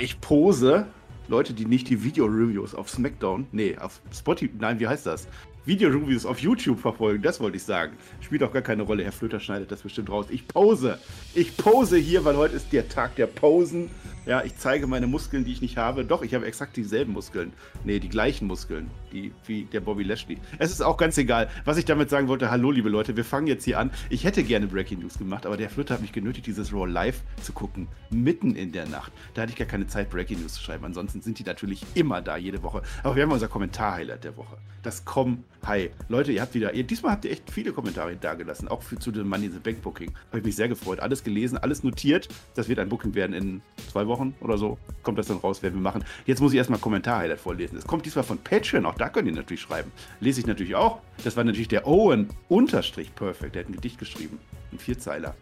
Ich pose Leute, die nicht die Video-Reviews auf SmackDown, nee, auf Spotify, nein, wie heißt das? Video-Reviews auf YouTube verfolgen, das wollte ich sagen. Spielt auch gar keine Rolle, Herr Flöter schneidet das bestimmt raus. Ich pose. Ich pose hier, weil heute ist der Tag der Posen. Ja, ich zeige meine Muskeln, die ich nicht habe. Doch, ich habe exakt dieselben Muskeln. Nee, die gleichen Muskeln, die, wie der Bobby Lashley. Es ist auch ganz egal. Was ich damit sagen wollte, hallo liebe Leute, wir fangen jetzt hier an. Ich hätte gerne Breaking News gemacht, aber der Flöter hat mich genötigt, dieses Raw live zu gucken. Mitten in der Nacht. Da hatte ich gar keine Zeit, Breaking News zu schreiben. Ansonsten sind die natürlich immer da, jede Woche. Aber wir haben unser Kommentar-Highlight der Woche. Das Com Hi. Leute, ihr habt wieder, ihr, diesmal habt ihr echt viele Kommentare dagelassen, auch für, zu dem Money in the Bank Booking. Habe ich mich sehr gefreut. Alles gelesen, alles notiert. Das wird ein Booking werden in zwei Wochen. Wochen oder so kommt das dann raus, werden wir machen. Jetzt muss ich erstmal Kommentar-Highlight vorlesen. Es kommt diesmal von Patreon, auch da könnt ihr natürlich schreiben. Lese ich natürlich auch. Das war natürlich der Owen unterstrich Perfect, der hat ein Gedicht geschrieben. Ein Vierzeiler.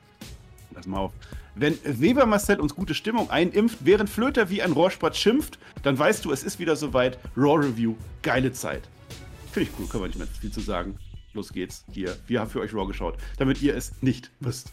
Lass mal auf. Wenn Weber Marcel uns gute Stimmung einimpft, während Flöter wie ein Rohrspatz schimpft, dann weißt du, es ist wieder soweit. Raw Review, geile Zeit. Finde ich cool, können wir nicht mehr viel zu sagen. Los geht's. Hier, wir haben für euch Raw geschaut, damit ihr es nicht wisst.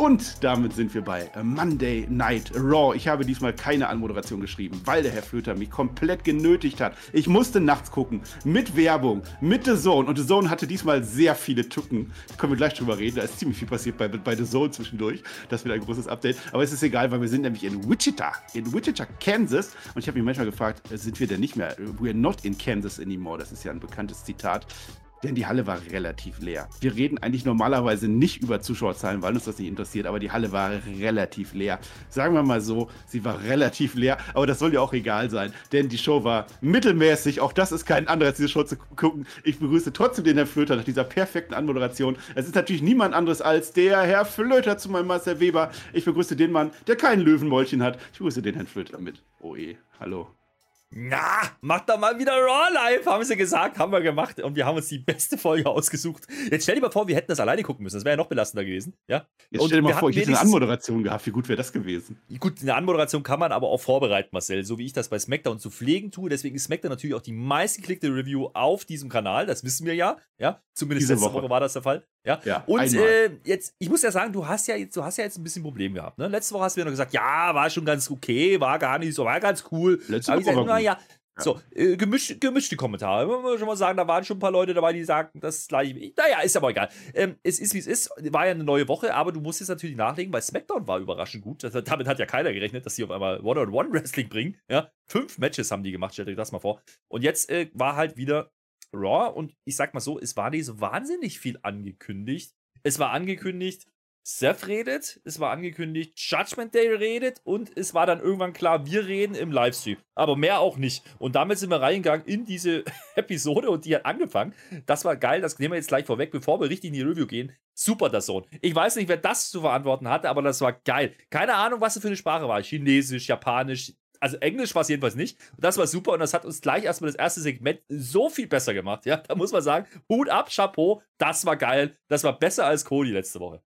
Und damit sind wir bei Monday Night Raw. Ich habe diesmal keine Anmoderation geschrieben, weil der Herr Flöter mich komplett genötigt hat. Ich musste nachts gucken, mit Werbung, mit The Zone. Und The Zone hatte diesmal sehr viele Tücken. Da können wir gleich drüber reden. Da ist ziemlich viel passiert bei, bei The Zone zwischendurch. Das wird ein großes Update. Aber es ist egal, weil wir sind nämlich in Wichita, in Wichita, Kansas. Und ich habe mich manchmal gefragt, sind wir denn nicht mehr? We're not in Kansas anymore. Das ist ja ein bekanntes Zitat denn die Halle war relativ leer. Wir reden eigentlich normalerweise nicht über Zuschauerzahlen, weil uns das nicht interessiert, aber die Halle war relativ leer. Sagen wir mal so, sie war relativ leer, aber das soll ja auch egal sein, denn die Show war mittelmäßig. Auch das ist kein Anreiz, diese Show zu gucken. Ich begrüße trotzdem den Herrn Flöter nach dieser perfekten Anmoderation. Es ist natürlich niemand anderes als der Herr Flöter zu meinem Marcel Weber. Ich begrüße den Mann, der kein Löwenmäulchen hat. Ich begrüße den Herrn Flöter mit. Oh eh, hallo. Na, mach doch mal wieder Raw live, haben sie gesagt, haben wir gemacht und wir haben uns die beste Folge ausgesucht. Jetzt stell dir mal vor, wir hätten das alleine gucken müssen, das wäre ja noch belastender gewesen, ja? Jetzt stell dir mal vor, ich hätte eine Anmoderation gehabt, wie gut wäre das gewesen? Gut, eine Anmoderation kann man aber auch vorbereiten, Marcel, so wie ich das bei SmackDown zu pflegen tue, deswegen ist SmackDown natürlich auch die meistgeklickte Review auf diesem Kanal, das wissen wir ja, ja? Zumindest Diese letzte Woche. Woche war das der Fall, ja? ja und äh, jetzt, ich muss ja sagen, du hast ja jetzt, du hast ja jetzt ein bisschen Problem gehabt, ne? Letzte Woche hast du mir noch gesagt, ja, war schon ganz okay, war gar nicht so, war ganz cool. Letzte Woche gesagt, war ja, so, äh, gemisch, gemischte Kommentare. Muss man schon mal sagen, da waren schon ein paar Leute dabei, die sagten, das gleiche. Naja, ist aber egal. Ähm, es ist, wie es ist. War ja eine neue Woche, aber du musst jetzt natürlich nachlegen, weil SmackDown war überraschend gut. Das, damit hat ja keiner gerechnet, dass sie auf einmal One-on-One-Wrestling bringen. Ja, fünf Matches haben die gemacht, stellt euch das mal vor. Und jetzt äh, war halt wieder Raw und ich sag mal so, es war nicht so wahnsinnig viel angekündigt. Es war angekündigt, Seth redet, es war angekündigt, Judgment Day redet und es war dann irgendwann klar, wir reden im Livestream. Aber mehr auch nicht. Und damit sind wir reingegangen in diese Episode und die hat angefangen. Das war geil, das nehmen wir jetzt gleich vorweg, bevor wir richtig in die Review gehen. Super, das Sohn. Ich weiß nicht, wer das zu verantworten hatte, aber das war geil. Keine Ahnung, was das für eine Sprache war. Chinesisch, Japanisch, also Englisch war es jedenfalls nicht. Und das war super und das hat uns gleich erstmal das erste Segment so viel besser gemacht. Ja, da muss man sagen, Hut ab, Chapeau, das war geil. Das war besser als Cody letzte Woche.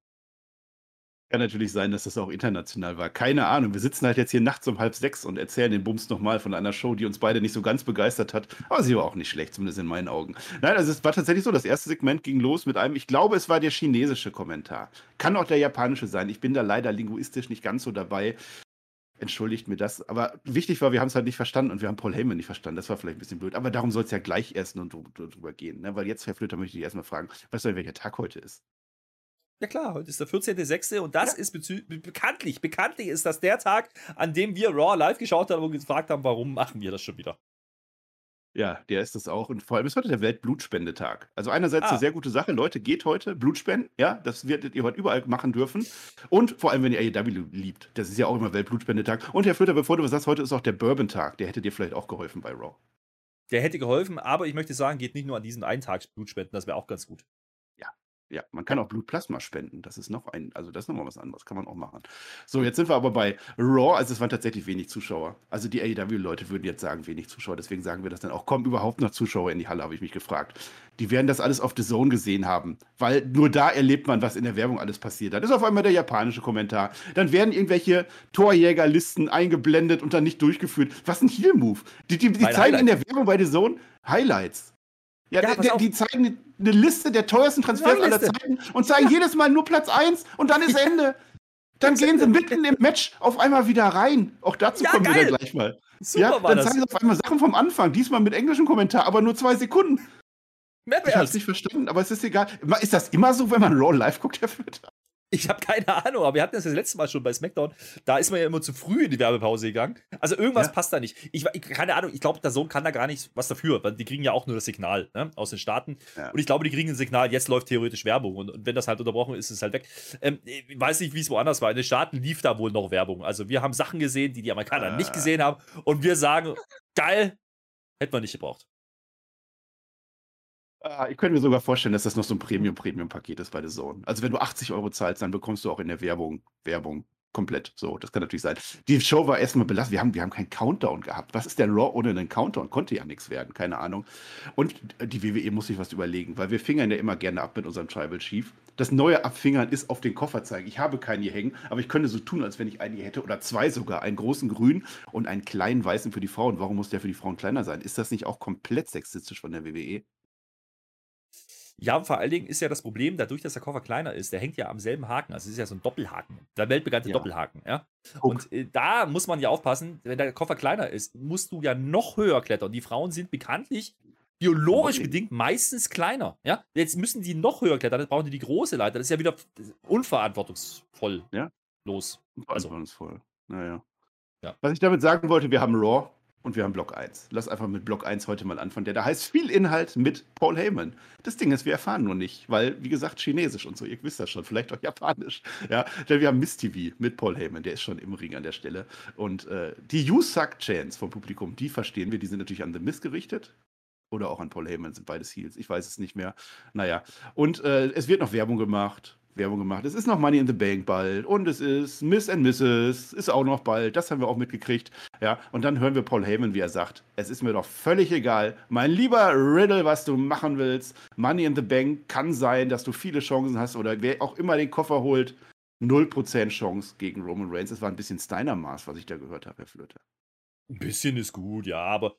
Kann natürlich sein, dass das auch international war. Keine Ahnung. Wir sitzen halt jetzt hier nachts um halb sechs und erzählen den Bums nochmal von einer Show, die uns beide nicht so ganz begeistert hat. Aber sie war auch nicht schlecht, zumindest in meinen Augen. Nein, also es war tatsächlich so, das erste Segment ging los mit einem, ich glaube, es war der chinesische Kommentar. Kann auch der japanische sein. Ich bin da leider linguistisch nicht ganz so dabei. Entschuldigt mir das. Aber wichtig war, wir haben es halt nicht verstanden und wir haben Paul Heyman nicht verstanden. Das war vielleicht ein bisschen blöd. Aber darum soll es ja gleich erst und drüber gehen. Ne? Weil jetzt, Herr Flöter, möchte ich erstmal fragen, weißt du, welcher Tag heute ist? Ja klar, heute ist der 14.06. und das ja. ist bekanntlich, bekanntlich ist das der Tag, an dem wir Raw live geschaut haben und gefragt haben, warum machen wir das schon wieder. Ja, der ist es auch. Und vor allem ist heute der Weltblutspendetag. Also einerseits ah. eine sehr gute Sache. Leute, geht heute Blut spenden. Ja, das werdet ihr heute überall machen dürfen. Und vor allem, wenn ihr AEW liebt. Das ist ja auch immer Weltblutspendetag. Und Herr Flöter, bevor du was sagst, heute ist auch der Bourbon-Tag. Der hätte dir vielleicht auch geholfen bei Raw. Der hätte geholfen, aber ich möchte sagen, geht nicht nur an diesen einen Tag Blutspenden. Das wäre auch ganz gut. Ja, man kann auch Blutplasma spenden. Das ist noch ein, also das ist nochmal was anderes, kann man auch machen. So, jetzt sind wir aber bei Raw, also es waren tatsächlich wenig Zuschauer. Also die AEW-Leute würden jetzt sagen, wenig Zuschauer, deswegen sagen wir das dann auch. Kommen überhaupt noch Zuschauer in die Halle, habe ich mich gefragt. Die werden das alles auf The Zone gesehen haben, weil nur da erlebt man, was in der Werbung alles passiert. Dann ist auf einmal der japanische Kommentar. Dann werden irgendwelche Torjägerlisten eingeblendet und dann nicht durchgeführt. Was ein Heal-Move. Die, die, die zeigen in der Werbung bei The Zone Highlights. Ja, ja die, die, zeigen eine Liste der teuersten Transfers aller Zeiten und zeigen ja. jedes Mal nur Platz 1 und dann ist Ende. Dann gehen sie mitten im Match auf einmal wieder rein. Auch dazu ja, kommen geil. wir dann gleich mal. Super ja, dann zeigen sie auf einmal Sachen vom Anfang, diesmal mit englischem Kommentar, aber nur zwei Sekunden. Ich hab's nicht verstanden, aber es ist egal. Ist das immer so, wenn man Raw live guckt, Herr Fütter? Ich habe keine Ahnung, aber wir hatten das das letzte Mal schon bei SmackDown. Da ist man ja immer zu früh in die Werbepause gegangen. Also irgendwas ja. passt da nicht. Ich, ich keine Ahnung, ich glaube, der Sohn kann da gar nicht was dafür, weil die kriegen ja auch nur das Signal ne, aus den Staaten. Ja. Und ich glaube, die kriegen ein Signal, jetzt läuft theoretisch Werbung. Und, und wenn das halt unterbrochen ist, ist es halt weg. Ähm, ich weiß nicht, wie es woanders war. In den Staaten lief da wohl noch Werbung. Also wir haben Sachen gesehen, die die Amerikaner äh. nicht gesehen haben. Und wir sagen, geil, hätten wir nicht gebraucht. Ah, ich könnte mir sogar vorstellen, dass das noch so ein Premium-Premium-Paket ist bei The Zone. Also wenn du 80 Euro zahlst, dann bekommst du auch in der Werbung Werbung komplett. So, das kann natürlich sein. Die Show war erstmal belastet. Wir haben, wir haben keinen Countdown gehabt. Was ist der Raw ohne einen Countdown? Konnte ja nichts werden, keine Ahnung. Und die WWE muss sich was überlegen, weil wir fingern ja immer gerne ab mit unserem Tribal Chief. Das neue Abfingern ist auf den Koffer zeigen. Ich habe keinen hier hängen, aber ich könnte so tun, als wenn ich einen hier hätte oder zwei sogar. Einen großen grünen und einen kleinen weißen für die Frauen. Warum muss der für die Frauen kleiner sein? Ist das nicht auch komplett sexistisch von der WWE? Ja, vor allen Dingen ist ja das Problem, dadurch, dass der Koffer kleiner ist, der hängt ja am selben Haken. Also es ist ja so ein Doppelhaken. Der weltbekannte ja. Doppelhaken, ja. Guck. Und äh, da muss man ja aufpassen, wenn der Koffer kleiner ist, musst du ja noch höher klettern. Die Frauen sind bekanntlich biologisch okay. bedingt meistens kleiner. Ja? Jetzt müssen die noch höher klettern, dann brauchen die die große Leiter. Das ist ja wieder unverantwortungsvoll. Ja. Los. Also. Unverantwortungsvoll. Naja. Ja. Was ich damit sagen wollte, wir haben Raw. Und wir haben Block 1. Lass einfach mit Block 1 heute mal anfangen. Der da heißt viel Inhalt mit Paul Heyman. Das Ding ist, wir erfahren nur nicht, weil, wie gesagt, Chinesisch und so, ihr wisst das schon, vielleicht auch Japanisch. Ja, denn wir haben Miss TV mit Paul Heyman, der ist schon im Ring an der Stelle. Und äh, die You Suck Chance vom Publikum, die verstehen wir, die sind natürlich an The Miss gerichtet. Oder auch an Paul Heyman, sind beides Heels. Ich weiß es nicht mehr. Naja. Und äh, es wird noch Werbung gemacht. Werbung gemacht. Es ist noch Money in the Bank bald und es ist Miss and Mrs. ist auch noch bald. Das haben wir auch mitgekriegt. Ja, und dann hören wir Paul Heyman, wie er sagt: Es ist mir doch völlig egal, mein lieber Riddle, was du machen willst. Money in the Bank kann sein, dass du viele Chancen hast oder wer auch immer den Koffer holt. 0% Chance gegen Roman Reigns. Es war ein bisschen Steiner-Maß, was ich da gehört habe, Herr Flöte. Ein bisschen ist gut, ja, aber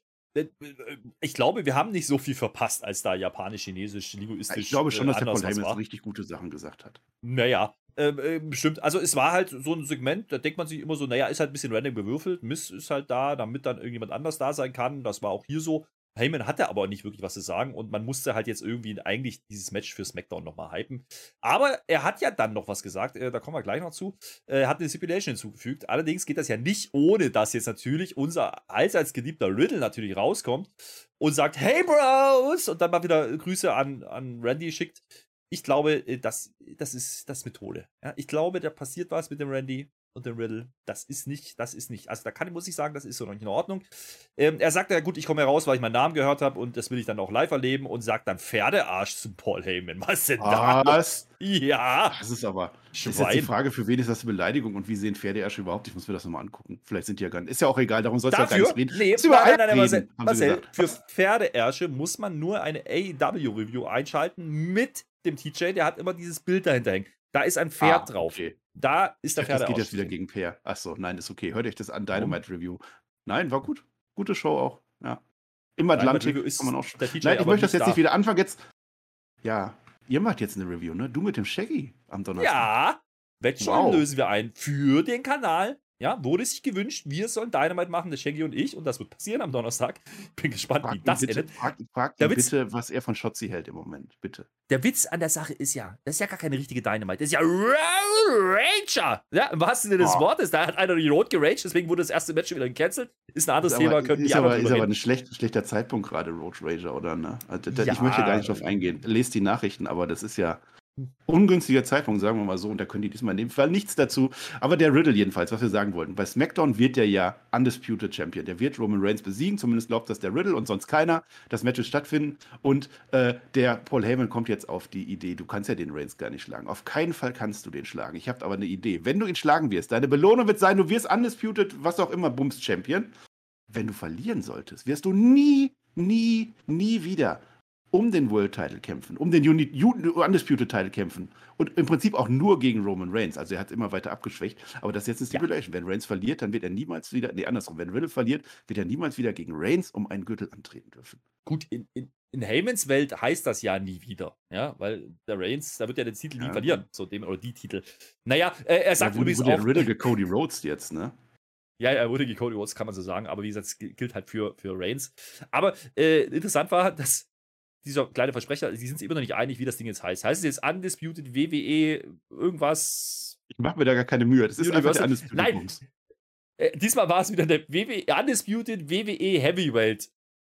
ich glaube, wir haben nicht so viel verpasst, als da japanisch, chinesisch, linguistisch. Ich glaube schon, äh, dass der Paul Heyman richtig gute Sachen gesagt hat. Naja, ähm, äh, bestimmt. Also es war halt so ein Segment, da denkt man sich immer so, naja, ist halt ein bisschen random gewürfelt. Miss ist halt da, damit dann irgendjemand anders da sein kann. Das war auch hier so. Heyman hatte aber nicht wirklich was zu sagen und man musste halt jetzt irgendwie eigentlich dieses Match für SmackDown nochmal hypen. Aber er hat ja dann noch was gesagt, äh, da kommen wir gleich noch zu. Äh, er hat eine Stipulation hinzugefügt. Allerdings geht das ja nicht, ohne dass jetzt natürlich unser allseits geliebter Riddle natürlich rauskommt und sagt, hey Bros! Und dann mal wieder Grüße an, an Randy schickt. Ich glaube, äh, das, das ist das Methode. Ja, ich glaube, da passiert was mit dem Randy und dem Riddle. Das ist nicht, das ist nicht. Also da kann, muss ich sagen, das ist so noch nicht in Ordnung. Ähm, er sagt ja, gut, ich komme heraus, weil ich meinen Namen gehört habe und das will ich dann auch live erleben und sagt dann Pferdearsch zu Paul Heyman. Was denn da? Was? Ja. Das ist aber. Schwein. Ist jetzt die Frage, für wen ist das eine Beleidigung und wie sehen Pferdeärsche überhaupt? Ich muss mir das nochmal angucken. Vielleicht sind die ja gar nicht. Ist ja auch egal, darum soll es ja gar nicht reden. Nee, nein, nein, nein, Marcel, Marcel für Pferdeärsche muss man nur eine AEW-Review einschalten mit dem TJ, der hat immer dieses Bild dahinter hängen. Da ist ein Pferd ah, drauf. Okay. Da ist der Pferd. Das geht jetzt wieder gegen Peer. Achso, nein, ist okay. Hört euch das an, Dynamite Review. Nein, war gut. Gute Show auch. Ja. Im Atlantik ist kann man auch. TJ, nein, ich möchte das jetzt da. nicht wieder anfangen. Jetzt. Ja, ihr macht jetzt eine Review, ne? Du mit dem Shaggy am Donnerstag. Ja, Wettschein wow. lösen wir ein für den Kanal. Ja, wurde sich gewünscht, wir sollen Dynamite machen, der Shaggy und ich, und das wird passieren am Donnerstag. Bin gespannt, frag wie das bitte, endet. Frag, frag ihn Witz, bitte, was er von Shotzi hält im Moment, bitte. Der Witz an der Sache ist ja, das ist ja gar keine richtige Dynamite, das ist ja Rager! Ja, im wahrsten Sinne des oh. Wortes, da hat einer die Rot geraged, deswegen wurde das erste Match wieder gecancelt. Ist ein anderes ist Thema, können ist die aber, Ist aber ein schlecht, schlechter Zeitpunkt gerade, Road Rager, oder? Ne? Also, ja. Ich möchte gar nicht drauf eingehen. Lest die Nachrichten, aber das ist ja ungünstiger Zeitpunkt, sagen wir mal so, und da können die diesmal in dem Fall nichts dazu. Aber der Riddle jedenfalls, was wir sagen wollten. Bei SmackDown wird der ja Undisputed Champion. Der wird Roman Reigns besiegen, zumindest glaubt das der Riddle und sonst keiner. Das Match wird stattfinden und äh, der Paul Heyman kommt jetzt auf die Idee, du kannst ja den Reigns gar nicht schlagen. Auf keinen Fall kannst du den schlagen. Ich habe aber eine Idee. Wenn du ihn schlagen wirst, deine Belohnung wird sein, du wirst Undisputed, was auch immer, Bums Champion. Wenn du verlieren solltest, wirst du nie, nie, nie wieder um den World Title kämpfen, um den Uni Undisputed Title kämpfen und im Prinzip auch nur gegen Roman Reigns. Also er hat es immer weiter abgeschwächt. Aber das ist jetzt eine Stipulation. Ja. Wenn Reigns verliert, dann wird er niemals wieder, nee, andersrum, wenn Riddle verliert, wird er niemals wieder gegen Reigns um einen Gürtel antreten dürfen. Gut, in, in, in Heymans Welt heißt das ja nie wieder, ja, weil der Reigns, da wird ja den Titel ja. nie verlieren, so dem oder die Titel. Naja, äh, er sagt ja, wurde, übrigens wurde auch. Riddle Cody Rhodes jetzt, ne? Ja, er wurde gegen Cody Rhodes, kann man so sagen, aber wie gesagt, es gilt halt für, für Reigns. Aber äh, interessant war, dass dieser kleine Versprecher, die sind sich immer noch nicht einig, wie das Ding jetzt heißt. Heißt es jetzt Undisputed WWE irgendwas? Ich mache mir da gar keine Mühe. Das ist Universal. einfach Undisputed Nein. Äh, diesmal war es wieder der WWE, Undisputed WWE Heavyweight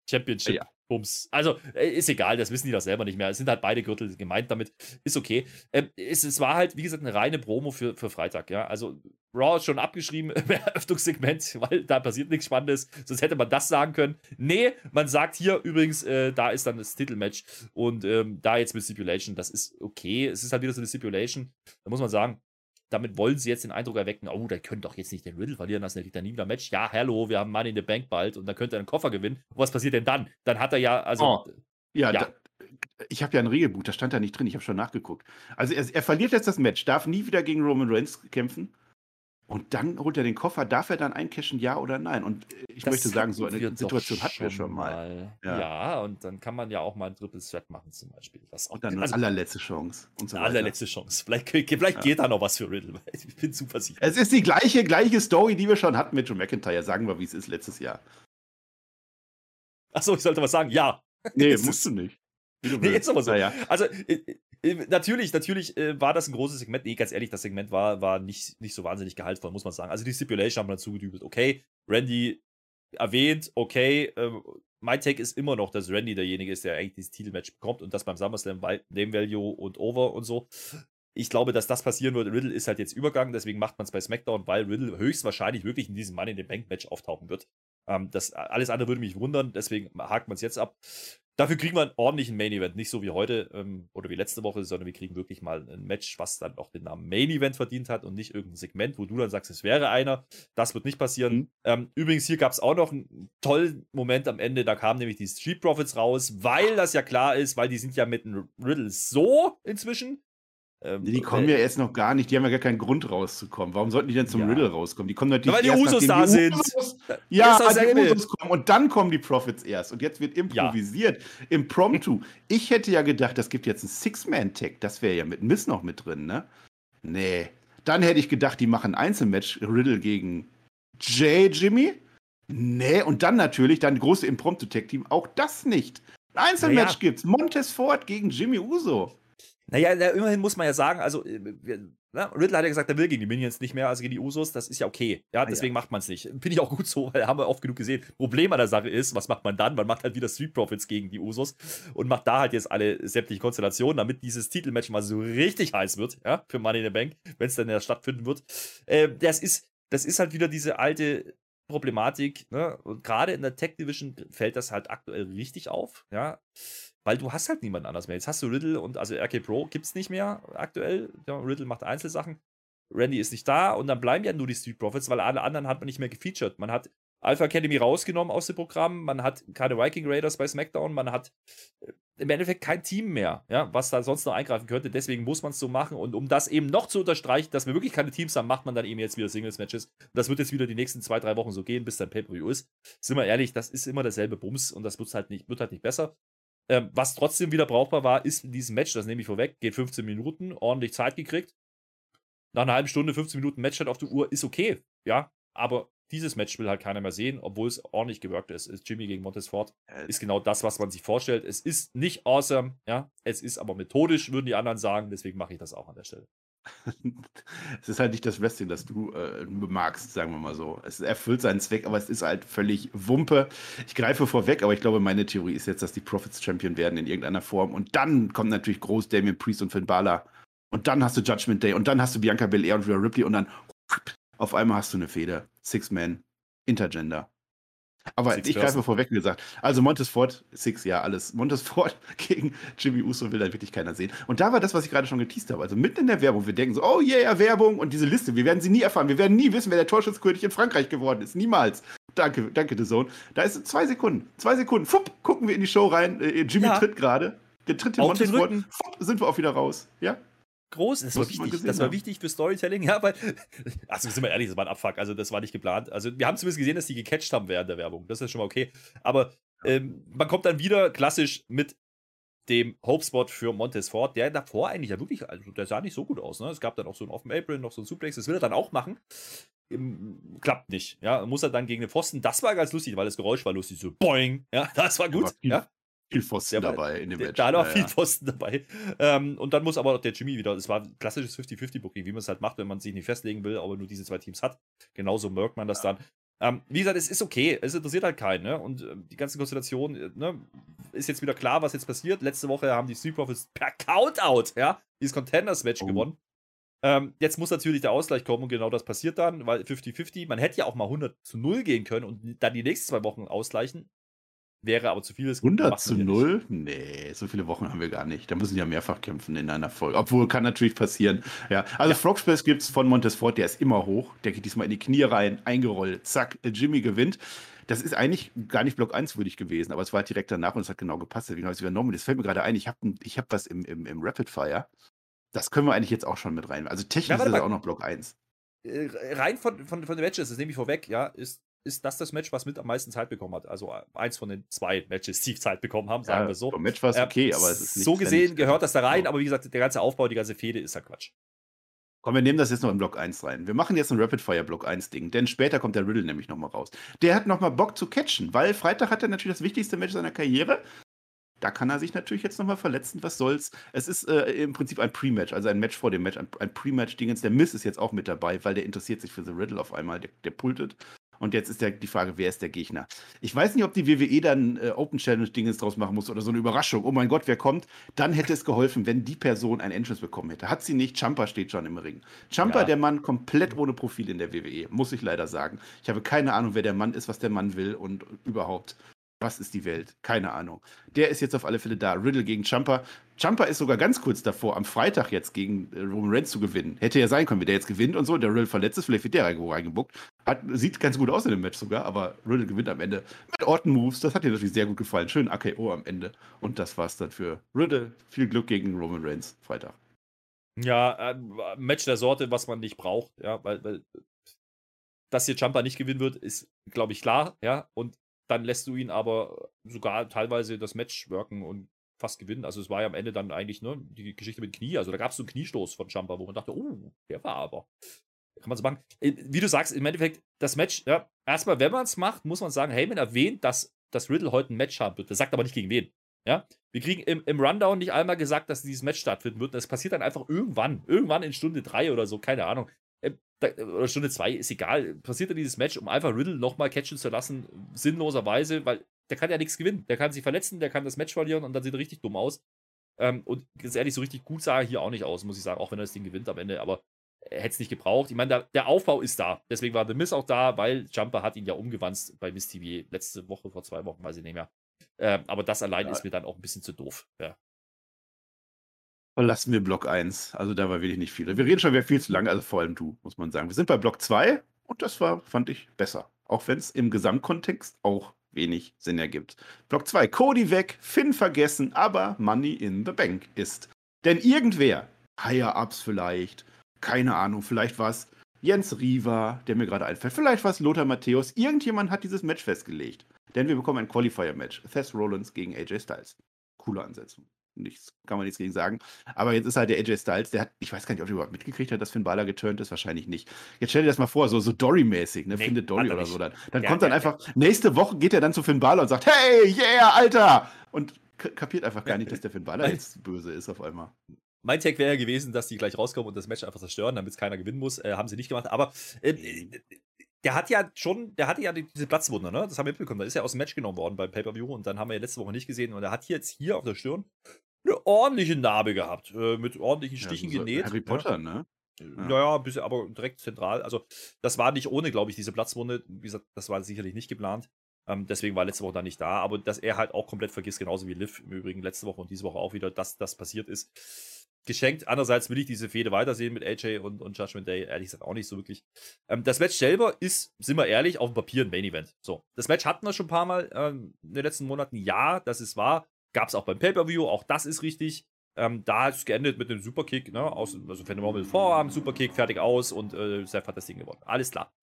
Championship. Ja. Bums. Also, äh, ist egal, das wissen die doch selber nicht mehr. Es sind halt beide Gürtel gemeint damit. Ist okay. Ähm, es, es, war halt, wie gesagt, eine reine Promo für, für Freitag. Ja? Also, Raw ist schon abgeschrieben im Eröffnungssegment, weil da passiert nichts Spannendes. Sonst hätte man das sagen können. Nee, man sagt hier übrigens, äh, da ist dann das Titelmatch und ähm, da jetzt mit Stipulation. Das ist okay. Es ist halt wieder so eine Stipulation. Da muss man sagen, damit wollen sie jetzt den Eindruck erwecken, oh, der könnte doch jetzt nicht den Riddle verlieren lassen, der kriegt dann nie wieder ein Match. Ja, hallo, wir haben Money in the Bank bald und dann könnte er einen Koffer gewinnen. Was passiert denn dann? Dann hat er ja, also. Oh, ja, ja. Da, ich habe ja ein Regelbuch, da stand da nicht drin, ich habe schon nachgeguckt. Also er, er verliert jetzt das Match, darf nie wieder gegen Roman Reigns kämpfen. Und dann holt er den Koffer. Darf er dann eincashen, ja oder nein? Und äh, ich das möchte sagen, so eine Situation hatten wir schon mal. Ja. ja. und dann kann man ja auch mal ein Triple Threat machen, zum Beispiel. Das und dann also, allerletzte Chance. Und so allerletzte Chance. Vielleicht, vielleicht ja. geht da noch was für Riddle. Ich bin zuversichtlich. Es ist die gleiche, gleiche Story, die wir schon hatten mit Joe McIntyre. Sagen wir, wie es ist letztes Jahr. Achso, ich sollte was sagen. Ja. Nee, musst du nicht. Nee, ist aber so. Ja. Also, äh, äh, natürlich, natürlich äh, war das ein großes Segment. Nee, ganz ehrlich, das Segment war, war nicht, nicht so wahnsinnig gehaltvoll, muss man sagen. Also die Stipulation haben wir dazu gedübelt. Okay, Randy erwähnt, okay, ähm, mein Take ist immer noch, dass Randy derjenige ist, der eigentlich dieses Titelmatch bekommt und das beim SummerSlam Name Value und Over und so. Ich glaube, dass das passieren wird. Riddle ist halt jetzt übergangen, deswegen macht man es bei SmackDown, weil Riddle höchstwahrscheinlich wirklich in diesem Money in the Bank Match auftauchen wird. Ähm, das, alles andere würde mich wundern, deswegen hakt man es jetzt ab. Dafür kriegen wir einen ordentlichen Main Event. Nicht so wie heute ähm, oder wie letzte Woche, sondern wir kriegen wirklich mal ein Match, was dann auch den Namen Main Event verdient hat und nicht irgendein Segment, wo du dann sagst, es wäre einer. Das wird nicht passieren. Mhm. Ähm, übrigens, hier gab es auch noch einen tollen Moment am Ende. Da kamen nämlich die Street Profits raus, weil das ja klar ist, weil die sind ja mit einem Riddle so inzwischen. Ähm, die kommen ja erst noch gar nicht, die haben ja gar keinen Grund rauszukommen. Warum sollten die denn zum ja. Riddle rauskommen? Die kommen natürlich ja, weil die Usos da die sind. Usos, ja, die Usos kommen und dann kommen die Profits erst. Und jetzt wird improvisiert, ja. impromptu. ich hätte ja gedacht, das gibt jetzt ein Six-Man-Tag. Das wäre ja mit Miss noch mit drin, ne? Nee. Dann hätte ich gedacht, die machen ein Einzelmatch Riddle gegen Jay Jimmy. Nee, und dann natürlich dann große Impromptu-Tag-Team. Auch das nicht. Ein Einzelmatch naja. gibt's. Montez Ford gegen Jimmy Uso. Naja, immerhin muss man ja sagen, also äh, na, Riddler hat ja gesagt, er will gegen die Minions nicht mehr, also gegen die Usos, das ist ja okay. Ja, deswegen ah, ja. macht man es nicht. Finde ich auch gut so, weil haben wir oft genug gesehen. Problem an der Sache ist, was macht man dann? Man macht halt wieder Street Profits gegen die Usos und macht da halt jetzt alle sämtliche Konstellationen, damit dieses Titelmatch mal so richtig heiß wird, ja, für Money in the Bank, wenn es dann ja stattfinden wird. Äh, das ist, das ist halt wieder diese alte Problematik, ne? Und gerade in der Tech Division fällt das halt aktuell richtig auf, ja weil du hast halt niemanden anders mehr. Jetzt hast du Riddle und also RK Pro gibt es nicht mehr aktuell. Ja, Riddle macht Einzelsachen. Randy ist nicht da und dann bleiben ja nur die Street Profits, weil alle anderen hat man nicht mehr gefeatured. Man hat Alpha Academy rausgenommen aus dem Programm, man hat keine Viking Raiders bei SmackDown, man hat äh, im Endeffekt kein Team mehr, ja, was da sonst noch eingreifen könnte. Deswegen muss man es so machen. Und um das eben noch zu unterstreichen, dass wir wirklich keine Teams haben, macht man dann eben jetzt wieder Singles-Matches. Das wird jetzt wieder die nächsten zwei, drei Wochen so gehen, bis dann Pay-Per-View ist. Sind wir ehrlich, das ist immer derselbe Bums und das halt nicht, wird halt nicht besser. Ähm, was trotzdem wieder brauchbar war, ist in diesem Match, das nehme ich vorweg, geht 15 Minuten, ordentlich Zeit gekriegt. Nach einer halben Stunde, 15 Minuten Matchzeit auf der Uhr ist okay, ja, aber dieses Match will halt keiner mehr sehen, obwohl es ordentlich gewirkt ist. ist Jimmy gegen Montesfort ist genau das, was man sich vorstellt. Es ist nicht awesome, ja, es ist aber methodisch, würden die anderen sagen, deswegen mache ich das auch an der Stelle. es ist halt nicht das Wrestling, das du äh, magst, sagen wir mal so. Es erfüllt seinen Zweck, aber es ist halt völlig Wumpe. Ich greife vorweg, aber ich glaube, meine Theorie ist jetzt, dass die Profits Champion werden in irgendeiner Form. Und dann kommt natürlich groß Damien Priest und Finn Balor. Und dann hast du Judgment Day und dann hast du Bianca Belair und Rhea Ripley und dann auf einmal hast du eine Feder. Six-Man, Intergender. Aber Six ich greife vorweg gesagt. Also Montesfort, Six, ja, alles. Montesfort gegen Jimmy Uso will da wirklich keiner sehen. Und da war das, was ich gerade schon geteased habe. Also mitten in der Werbung, wir denken so, oh yeah, Werbung und diese Liste, wir werden sie nie erfahren. Wir werden nie wissen, wer der Torschützkönig in Frankreich geworden ist. Niemals. Danke, danke, The Zone. Da ist zwei Sekunden. Zwei Sekunden. Fupp, gucken wir in die Show rein. Äh, Jimmy ja. tritt gerade. Der tritt in Montesfort. Fupp, sind wir auch wieder raus. Ja? Groß. Das war wichtig. Das war wichtig für Storytelling. Ja, weil, also sind wir ehrlich, das war ein Abfuck. Also, das war nicht geplant. Also, wir haben zumindest gesehen, dass die gecatcht haben während der Werbung. Das ist schon mal okay. Aber ähm, man kommt dann wieder klassisch mit dem Hopespot für Montesfort, der davor eigentlich ja wirklich, also der sah nicht so gut aus. Ne? Es gab dann auch so einen Offen April, noch so einen Suplex, das will er dann auch machen. Ähm, klappt nicht. Ja, muss er dann gegen den Pfosten. Das war ganz lustig, weil das Geräusch war lustig, so boing. Ja, das war gut. Ja, viel Pfosten der, dabei in dem Match. Da war viel Pfosten dabei. Ähm, und dann muss aber der Jimmy wieder, es war ein klassisches 50-50-Booking, wie man es halt macht, wenn man sich nicht festlegen will, aber nur diese zwei Teams hat. Genauso merkt man das ja. dann. Ähm, wie gesagt, es ist okay, es interessiert halt keinen, ne? Und äh, die ganze Konstellation, äh, ne, ist jetzt wieder klar, was jetzt passiert. Letzte Woche haben die Street Profits per Countout, ja, dieses Contenders-Match oh. gewonnen. Ähm, jetzt muss natürlich der Ausgleich kommen und genau das passiert dann, weil 50-50, man hätte ja auch mal 100 zu 0 gehen können und dann die nächsten zwei Wochen ausgleichen. Wäre aber zu vieles. 100 zu 0? Nee, so viele Wochen haben wir gar nicht. Da müssen ja mehrfach kämpfen in einer Folge. Obwohl, kann natürlich passieren. Ja, also ja. Frogspace gibt es von Montesfort, der ist immer hoch. Der geht diesmal in die Knie rein, eingerollt, zack, Jimmy gewinnt. Das ist eigentlich gar nicht Block 1 würdig gewesen, aber es war direkt danach und es hat genau gepasst. Deswegen habe ich es übernommen. Das fällt mir gerade ein, ich habe ich hab was im, im, im Rapid Fire. Das können wir eigentlich jetzt auch schon mit rein. Also technisch ja, ist es auch noch Block 1. Äh, rein von, von, von den Matches, das nehme ich vorweg, ja, ist ist das das Match, was mit am meisten Zeit bekommen hat. Also äh, eins von den zwei Matches, die Zeit bekommen haben, sagen ja, wir so. Vom Match war es okay, aber es ist nicht So gesehen gehört das da rein, aber wie gesagt, der ganze Aufbau, die ganze Fehde ist ja Quatsch. Komm, wir nehmen das jetzt noch in Block 1 rein. Wir machen jetzt ein Rapid Fire Block 1 Ding, denn später kommt der Riddle nämlich nochmal raus. Der hat nochmal Bock zu catchen, weil Freitag hat er natürlich das wichtigste Match seiner Karriere. Da kann er sich natürlich jetzt nochmal verletzen, was soll's. Es ist äh, im Prinzip ein Pre-Match, also ein Match vor dem Match, ein, ein Pre-Match-Dingens. Der Miss ist jetzt auch mit dabei, weil der interessiert sich für The Riddle auf einmal, der, der pultet. Und jetzt ist der, die Frage, wer ist der Gegner? Ich weiß nicht, ob die WWE dann äh, Open Challenge-Dinges draus machen muss oder so eine Überraschung. Oh mein Gott, wer kommt? Dann hätte es geholfen, wenn die Person ein Entrance bekommen hätte. Hat sie nicht. Champa steht schon im Ring. Champa, ja. der Mann, komplett ohne Profil in der WWE, muss ich leider sagen. Ich habe keine Ahnung, wer der Mann ist, was der Mann will und überhaupt. Was ist die Welt? Keine Ahnung. Der ist jetzt auf alle Fälle da. Riddle gegen Champa. Champa ist sogar ganz kurz davor, am Freitag jetzt gegen äh, Roman Reigns zu gewinnen. Hätte ja sein können, wenn der jetzt gewinnt und so. Der Riddle verletzt ist, vielleicht wird der reingebuckt. Hat, sieht ganz gut aus in dem Match sogar, aber Riddle gewinnt am Ende mit Orton Moves. Das hat dir natürlich sehr gut gefallen. Schön AKO am Ende. Und das war's dann für Riddle. Viel Glück gegen Roman Reigns Freitag. Ja, äh, Match der Sorte, was man nicht braucht. Ja, weil, weil dass hier Champa nicht gewinnen wird, ist, glaube ich, klar. Ja, und dann lässt du ihn aber sogar teilweise das Match worken und fast gewinnen. Also es war ja am Ende dann eigentlich ne, die Geschichte mit Knie. Also da gab es so einen Kniestoß von Champa, wo man dachte, oh, der war aber. Kann man so machen. Äh, wie du sagst, im Endeffekt, das Match, ja, erstmal, wenn man es macht, muss man sagen, Heyman erwähnt, dass das Riddle heute ein Match haben wird. Das sagt aber nicht gegen wen. Ja, wir kriegen im, im Rundown nicht einmal gesagt, dass dieses Match stattfinden wird. Das passiert dann einfach irgendwann. Irgendwann in Stunde drei oder so, keine Ahnung. Äh, oder Stunde zwei, ist egal. Passiert dann dieses Match, um einfach Riddle nochmal catchen zu lassen, sinnloserweise, weil der kann ja nichts gewinnen. Der kann sich verletzen, der kann das Match verlieren und dann sieht er richtig dumm aus. Ähm, und ganz ehrlich, so richtig gut sah er hier auch nicht aus, muss ich sagen, auch wenn er das Ding gewinnt am Ende, aber er hätte es nicht gebraucht. Ich meine, der, der, Aufbau ist da. Deswegen war The Miss auch da, weil Jumper hat ihn ja umgewandt bei Miss TV letzte Woche, vor zwei Wochen, weiß ich nicht mehr. Ähm, aber das allein ja. ist mir dann auch ein bisschen zu doof. Ja. Verlassen wir Block 1. Also da war wirklich nicht viel. Wir reden schon wieder viel zu lange, also vor allem du, muss man sagen. Wir sind bei Block 2 und das war, fand ich, besser. Auch wenn es im Gesamtkontext auch wenig Sinn ergibt. Block 2, Cody weg, Finn vergessen, aber Money in the Bank ist. Denn irgendwer, Higher-Ups vielleicht, keine Ahnung, vielleicht war es Jens Riva, der mir gerade einfällt, vielleicht war es Lothar Matthäus, irgendjemand hat dieses Match festgelegt. Denn wir bekommen ein Qualifier-Match. Seth Rollins gegen AJ Styles. Coole Ansetzung nichts, kann man nichts gegen sagen. Aber jetzt ist halt der AJ Styles, der hat, ich weiß gar nicht, ob er überhaupt mitgekriegt hat, dass Finn Balor geturnt ist, wahrscheinlich nicht. Jetzt stell dir das mal vor, so, so Dory-mäßig, ne? Nee, Findet Dory oder so dann. Dann ja, kommt dann ja, einfach, ja. nächste Woche geht er dann zu Finn Balor und sagt, hey, yeah, Alter! Und kapiert einfach gar nicht, dass der Finn Balor jetzt böse ist auf einmal. mein Tag wäre ja gewesen, dass die gleich rauskommen und das Match einfach zerstören, damit es keiner gewinnen muss. Äh, haben sie nicht gemacht. Aber äh, der hat ja schon, der hatte ja diese Platzwunde, ne? Das haben wir mitbekommen. Da ist ja aus dem Match genommen worden beim Pay-Per-View und dann haben wir ja letzte Woche nicht gesehen. Und er hat jetzt hier auf der Stirn eine ordentliche Narbe gehabt, äh, mit ordentlichen Stichen ja, so genäht. Harry Potter, ne? Ja. Naja, bisschen, aber direkt zentral. Also, das war nicht ohne, glaube ich, diese Platzwunde. Wie gesagt, das war sicherlich nicht geplant. Ähm, deswegen war letzte Woche dann nicht da. Aber dass er halt auch komplett vergisst, genauso wie Liv im Übrigen letzte Woche und diese Woche auch wieder, dass das passiert ist. Geschenkt. Andererseits will ich diese Fehde weitersehen mit AJ und, und Judgment Day. Ehrlich gesagt auch nicht so wirklich. Ähm, das Match selber ist, sind wir ehrlich, auf dem Papier ein Main Event. So. Das Match hatten wir schon ein paar Mal ähm, in den letzten Monaten. Ja, das ist wahr. Gab es auch beim Pay-Per-View. Auch das ist richtig. Ähm, da hat es geendet mit einem Superkick, ne? Aus, also Phenomenal Vorarm, Superkick, fertig aus und äh, Seth hat das Ding gewonnen. Alles klar.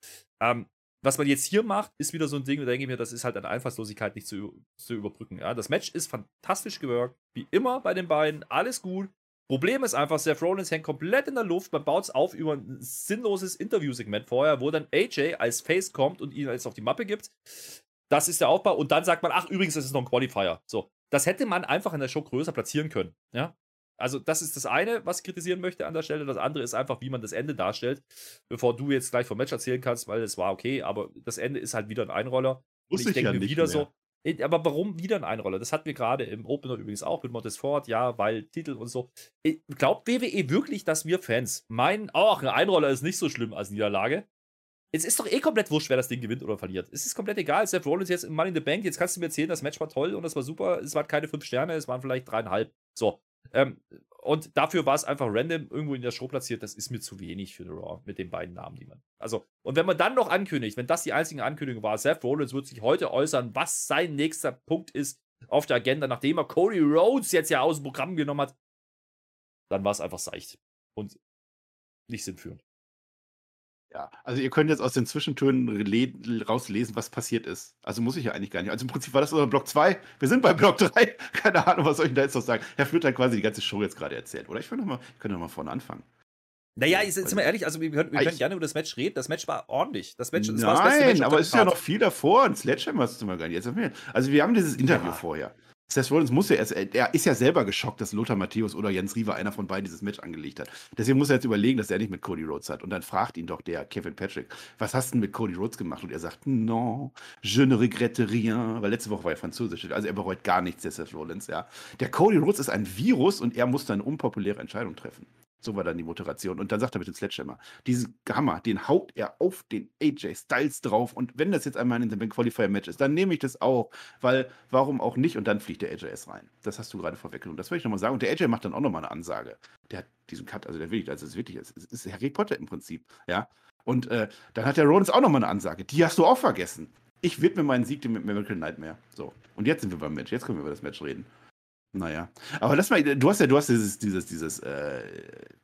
Ähm, was man jetzt hier macht, ist wieder so ein Ding, da denke ich mir, das ist halt an Einfallslosigkeit nicht zu, zu überbrücken. Ja? Das Match ist fantastisch gewirkt, wie immer bei den beiden, alles gut. Problem ist einfach, Seth Rollins hängt komplett in der Luft, man baut es auf über ein sinnloses Interviewsegment vorher, wo dann AJ als Face kommt und ihn als auf die Mappe gibt. Das ist der Aufbau und dann sagt man, ach übrigens, das ist noch ein Qualifier. So, das hätte man einfach in der Show größer platzieren können. Ja, also, das ist das eine, was ich kritisieren möchte an der Stelle. Das andere ist einfach, wie man das Ende darstellt. Bevor du jetzt gleich vom Match erzählen kannst, weil es war okay, aber das Ende ist halt wieder ein Einroller. Muss ich, ich denke ja mir wieder mehr. so. Äh, aber warum wieder ein Einroller? Das hatten wir gerade im Opener übrigens auch mit Montesfort, ja, weil Titel und so. Äh, glaubt WWE wirklich, dass wir Fans meinen, ach, ein Einroller ist nicht so schlimm als Niederlage? Es ist doch eh komplett wurscht, wer das Ding gewinnt oder verliert. Es ist komplett egal. Seth Rollins jetzt im Money in the Bank. Jetzt kannst du mir erzählen, das Match war toll und das war super. Es waren keine fünf Sterne, es waren vielleicht dreieinhalb. So. Ähm, und dafür war es einfach random irgendwo in der Show platziert. Das ist mir zu wenig für The Raw mit den beiden Namen, die man. Also, und wenn man dann noch ankündigt, wenn das die einzige Ankündigung war, Seth Rollins wird sich heute äußern, was sein nächster Punkt ist auf der Agenda, nachdem er Cody Rhodes jetzt ja aus dem Programm genommen hat, dann war es einfach seicht und nicht sinnführend. Ja, also ihr könnt jetzt aus den Zwischentönen rauslesen, was passiert ist. Also muss ich ja eigentlich gar nicht. Also im Prinzip war das unser Block 2. Wir sind bei Block 3. Keine Ahnung, was soll ich da jetzt noch sagen. Herr Flöter hat quasi die ganze Show jetzt gerade erzählt, oder? Ich könnte noch mal, ich könnte noch mal vorne anfangen. Naja, jetzt sind wir ehrlich, also wir können, wir können gerne über das Match reden. Das Match war ordentlich. Das Match, das Nein, war das beste Match aber es ist ja noch viel davor. Ein Sledgehammer hast du mal gar nicht. Also wir haben dieses Interview ja. vorher. Seth Rollins muss ja erst, er ist ja selber geschockt, dass Lothar Matthäus oder Jens Riewer, einer von beiden, dieses Match angelegt hat. Deswegen muss er jetzt überlegen, dass er nicht mit Cody Rhodes hat. Und dann fragt ihn doch der Kevin Patrick, was hast du denn mit Cody Rhodes gemacht? Und er sagt, non, je ne regrette rien, weil letzte Woche war er französisch. Also er bereut gar nichts, der Seth Rollins, ja. Der Cody Rhodes ist ein Virus und er muss dann unpopuläre Entscheidung treffen. So war dann die Motivation. Und dann sagt er mit dem Sledgehammer, diesen Hammer, den haut er auf den AJ Styles drauf. Und wenn das jetzt einmal in dem Qualifier Match ist, dann nehme ich das auch, weil warum auch nicht? Und dann fliegt der AJ erst rein. Das hast du gerade vorweggenommen. Das will ich nochmal sagen. Und der AJ macht dann auch nochmal eine Ansage. Der hat diesen Cut, also der will ich, also es ist wirklich, es ist Harry Potter im Prinzip, ja. Und äh, dann hat der Rollins auch nochmal eine Ansage. Die hast du auch vergessen. Ich widme meinen Sieg dem Miracle Nightmare. So. Und jetzt sind wir beim Match. Jetzt können wir über das Match reden. Naja. Aber lass mal, du hast ja, du hast dieses, dieses, dieses äh,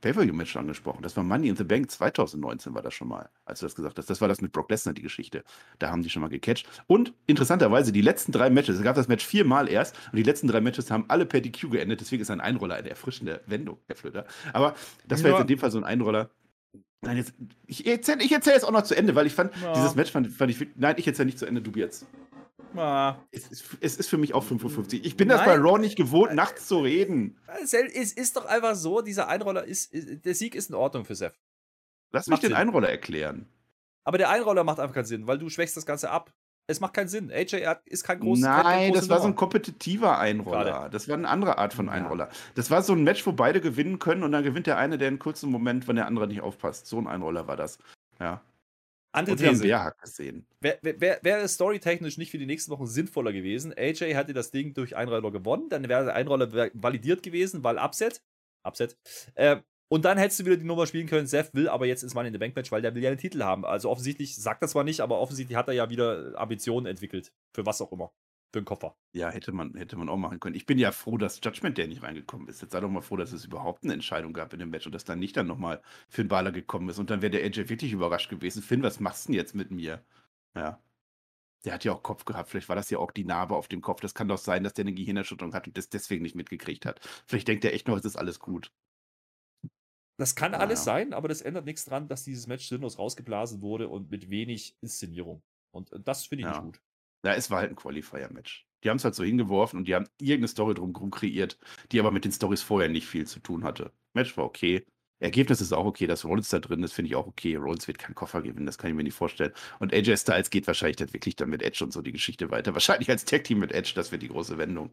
Pay-Per-View-Match angesprochen. Das war Money in the Bank 2019 war das schon mal, als du das gesagt hast. Das war das mit Brock Lesnar, die Geschichte. Da haben die schon mal gecatcht. Und interessanterweise, die letzten drei Matches, es gab das Match viermal erst und die letzten drei Matches haben alle per DQ geendet. Deswegen ist ein Einroller eine erfrischende Wendung, Herr Flöter. Aber das war ja. jetzt in dem Fall so ein Einroller. Nein, jetzt, ich erzähle ich erzähl jetzt auch noch zu Ende, weil ich fand, ja. dieses Match fand, fand ich. Nein, ich erzähle nicht zu Ende, du jetzt. Ah. Es, ist, es ist für mich auch 5.50 Uhr. Ich bin Nein. das bei Raw nicht gewohnt, nachts zu reden. Es ist doch einfach so, dieser Einroller ist, der Sieg ist in Ordnung für Seth. Lass mich den Sinn. Einroller erklären. Aber der Einroller macht einfach keinen Sinn, weil du schwächst das Ganze ab. Es macht keinen Sinn. AJ ist kein großes Nein, das war so ein kompetitiver Einroller. Gerade. Das war eine andere Art von Einroller. Das war so ein Match, wo beide gewinnen können und dann gewinnt der eine, der einen kurzen Moment, wenn der andere nicht aufpasst. So ein Einroller war das. Ja. Andere und These. Bärhack gesehen. Wäre wär, wär storytechnisch nicht für die nächsten Wochen sinnvoller gewesen. AJ hätte das Ding durch Einroller gewonnen, dann wäre der Einroller validiert gewesen, weil Upset. Upset. Äh, und dann hättest du wieder die Nummer spielen können. Seth will aber jetzt ins Money in the Bank Match, weil der will ja einen Titel haben. Also offensichtlich sagt das zwar nicht, aber offensichtlich hat er ja wieder Ambitionen entwickelt. Für was auch immer für den Koffer. Ja, hätte man, hätte man auch machen können. Ich bin ja froh, dass Judgment Day nicht reingekommen ist. Jetzt sei doch mal froh, dass es überhaupt eine Entscheidung gab in dem Match und dass dann nicht dann nochmal Finn Balor gekommen ist. Und dann wäre der AJ wirklich überrascht gewesen. Finn, was machst du denn jetzt mit mir? Ja. Der hat ja auch Kopf gehabt. Vielleicht war das ja auch die Narbe auf dem Kopf. Das kann doch sein, dass der eine Gehirnerschütterung hat und das deswegen nicht mitgekriegt hat. Vielleicht denkt er echt noch, es ist alles gut. Das kann ja, alles sein, aber das ändert nichts dran, dass dieses Match sinnlos rausgeblasen wurde und mit wenig Inszenierung. Und das finde ich ja. nicht gut. Ja, es war halt ein Qualifier-Match. Die haben es halt so hingeworfen und die haben irgendeine Story drumherum kreiert, die aber mit den Stories vorher nicht viel zu tun hatte. Match war okay. Ergebnis ist auch okay, dass Rollins da drin ist, finde ich auch okay. Rollins wird keinen Koffer gewinnen, das kann ich mir nicht vorstellen. Und AJ Styles geht wahrscheinlich dann wirklich dann mit Edge und so die Geschichte weiter. Wahrscheinlich als Tag-Team mit Edge, das wird die große Wendung.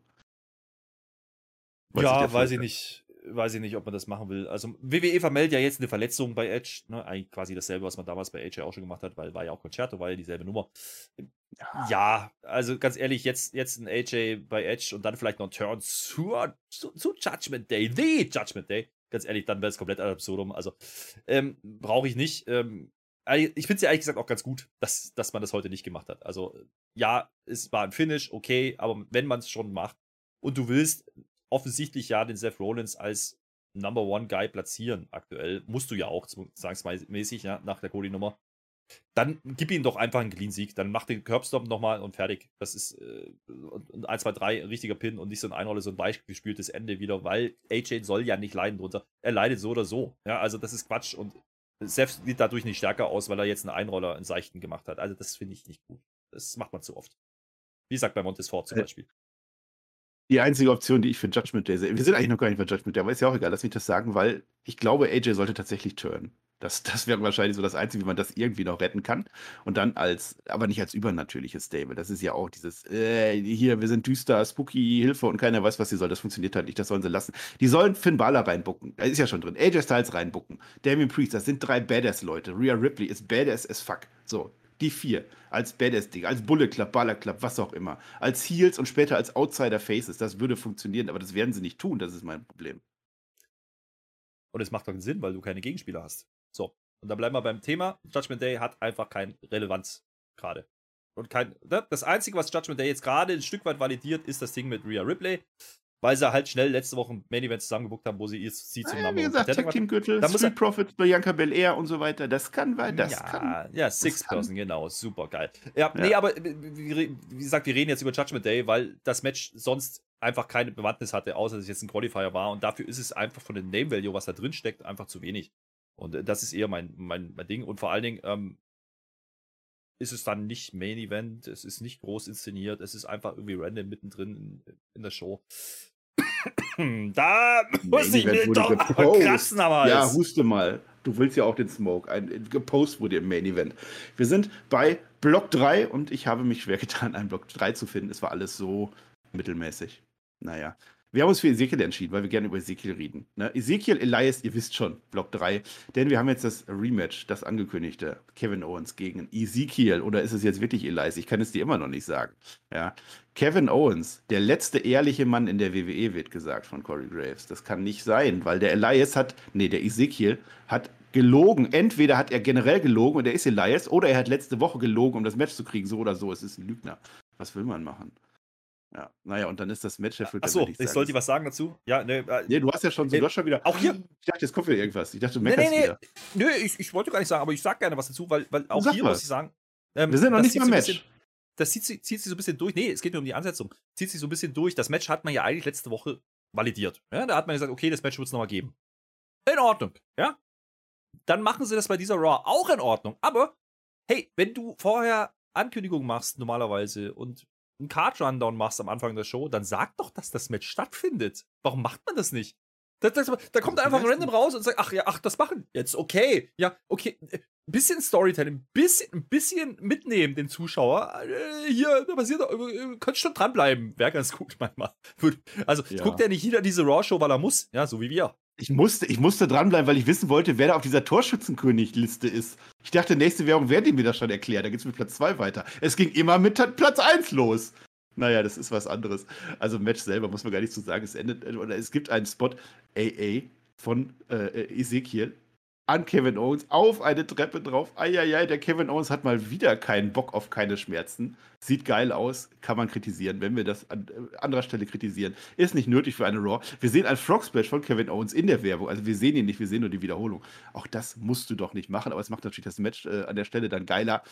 Weiß ja, weiß ich nicht. Weiß ich nicht, ob man das machen will. Also WWE vermeldet ja jetzt eine Verletzung bei Edge. Ne? Eigentlich quasi dasselbe, was man damals bei AJ auch schon gemacht hat, weil war ja auch Concerto, war ja dieselbe Nummer. Ja, also ganz ehrlich, jetzt, jetzt ein AJ bei Edge und dann vielleicht noch ein Turn zu, zu, zu Judgment Day, The Judgment Day ganz ehrlich, dann wäre es komplett absurdum. Also ähm, brauche ich nicht. Ähm, ich finde es ja ehrlich gesagt auch ganz gut, dass, dass man das heute nicht gemacht hat. Also ja, es war ein Finish, okay, aber wenn man es schon macht und du willst offensichtlich ja den Seth Rollins als Number One Guy platzieren aktuell, musst du ja auch, zwangsmäßig, ja, nach der Cody-Nummer, dann gib ihm doch einfach einen Clean-Sieg. Dann mach den Curbstop nochmal und fertig. Das ist äh, 1, 2, 3, ein richtiger Pin und nicht so ein Einrolle, so ein weichgespieltes Ende wieder, weil AJ soll ja nicht leiden drunter. Er leidet so oder so. Ja, also das ist Quatsch und Seth sieht dadurch nicht stärker aus, weil er jetzt einen Einroller in Seichten gemacht hat. Also das finde ich nicht gut. Das macht man zu oft. Wie sagt bei Montesfort zum äh, Beispiel. Die einzige Option, die ich für Judgment Day sehe, wir sind eigentlich noch gar nicht bei Judgment Day, aber ist ja auch egal, lass mich das sagen, weil ich glaube, AJ sollte tatsächlich turnen. Das, das wäre wahrscheinlich so das Einzige, wie man das irgendwie noch retten kann. Und dann als, aber nicht als übernatürliches Stable. Das ist ja auch dieses, äh, hier, wir sind düster, spooky, Hilfe und keiner weiß, was sie soll. Das funktioniert halt nicht, das sollen sie lassen. Die sollen Finn Balor reinbucken. Da ist ja schon drin. AJ Styles reinbucken. Damien Priest, das sind drei Badass-Leute. Rhea Ripley ist Badass as fuck. So, die vier. Als Badass-Ding, als Bullet Club, Balor Club, was auch immer. Als Heels und später als Outsider-Faces. Das würde funktionieren, aber das werden sie nicht tun. Das ist mein Problem. Und es macht doch Sinn, weil du keine Gegenspieler hast. So. Und da bleiben wir beim Thema. Judgment Day hat einfach keine Relevanz gerade. Und kein, ne? das Einzige, was Judgment Day jetzt gerade ein Stück weit validiert, ist das Ding mit Rhea Ripley. Weil sie halt schnell letzte Woche ein Main Event zusammengebuckt haben, wo sie sie zum Namen Wie gesagt, Tag Team Gürtel, Street Profits, Bianca Belair und so weiter. Das kann, weil das ja, kann. Ja, Six Person, genau, super geil. Ja, ja, nee, aber wie gesagt, wir reden jetzt über Judgment Day, weil das Match sonst einfach keine Bewandtnis hatte, außer dass es jetzt ein Qualifier war. Und dafür ist es einfach von dem Name Value, was da drin steckt, einfach zu wenig. Und äh, das ist eher mein, mein, mein Ding. Und vor allen Dingen ähm, ist es dann nicht Main Event, es ist nicht groß inszeniert, es ist einfach irgendwie random mittendrin in, in der Show. Da muss ich mir doch kratzen, aber Ja, huste mal. Du willst ja auch den Smoke. Ein gepost wurde im Main Event. Wir sind bei Block 3 und ich habe mich schwer getan, einen Block 3 zu finden. Es war alles so mittelmäßig. Naja. Wir haben uns für Ezekiel entschieden, weil wir gerne über Ezekiel reden. Ne? Ezekiel Elias, ihr wisst schon, Block 3. Denn wir haben jetzt das Rematch, das angekündigte. Kevin Owens gegen Ezekiel. Oder ist es jetzt wirklich Elias? Ich kann es dir immer noch nicht sagen. Ja. Kevin Owens, der letzte ehrliche Mann in der WWE, wird gesagt von Corey Graves. Das kann nicht sein, weil der Elias hat, nee, der Ezekiel hat gelogen. Entweder hat er generell gelogen und er ist Elias, oder er hat letzte Woche gelogen, um das Match zu kriegen. So oder so. Es ist ein Lügner. Was will man machen? Ja, naja, und dann ist das Match erfüllt. Achso, ich, ich sollte was sagen dazu? Ja, ne, äh, nee, du hast ja schon, so, äh, du hast schon wieder. Auch hier. Ich dachte, jetzt kommt wieder irgendwas. Ich dachte, du meckerst nee, nee, wieder. Nö, ich, ich wollte gar nicht sagen, aber ich sag gerne was dazu, weil, weil auch Sag hier was. muss ich sagen. Ähm, Wir sind noch nicht im Match. Bisschen, das zieht, zieht sich so ein bisschen durch. Nee, es geht nur um die Ansetzung. Zieht sich so ein bisschen durch. Das Match hat man ja eigentlich letzte Woche validiert. Ja, da hat man gesagt, okay, das Match wird es nochmal geben. In Ordnung, ja? Dann machen sie das bei dieser Raw auch in Ordnung. Aber, hey, wenn du vorher Ankündigungen machst, normalerweise, und einen Card-Rundown machst am Anfang der Show, dann sag doch, dass das Match stattfindet. Warum macht man das nicht? Da, da, da kommt einfach random raus und sagt, ach ja, ach, das machen. Jetzt okay. Ja, okay. Ein bisschen Storytelling, ein bisschen, ein bisschen mitnehmen, den Zuschauer. Äh, hier, da passiert, äh, könnt schon dranbleiben. Wäre ganz gut manchmal. Also, ja. guckt ja nicht jeder diese Raw-Show, weil er muss. Ja, so wie wir. Ich musste, ich musste dranbleiben, weil ich wissen wollte, wer da auf dieser Torschützenkönig-Liste ist. Ich dachte, nächste Währung wäre dem wieder schon erklärt. Da geht es mit Platz 2 weiter. Es ging immer mit Platz 1 los. Naja, das ist was anderes. Also, Match selber muss man gar nicht so sagen. Es endet, oder es gibt einen Spot AA von äh, Ezekiel an Kevin Owens auf eine Treppe drauf. Eieiei, der Kevin Owens hat mal wieder keinen Bock auf keine Schmerzen. Sieht geil aus, kann man kritisieren, wenn wir das an äh, anderer Stelle kritisieren. Ist nicht nötig für eine Raw. Wir sehen ein Frog Splash von Kevin Owens in der Werbung. Also wir sehen ihn nicht, wir sehen nur die Wiederholung. Auch das musst du doch nicht machen, aber es macht natürlich das Match äh, an der Stelle dann geiler.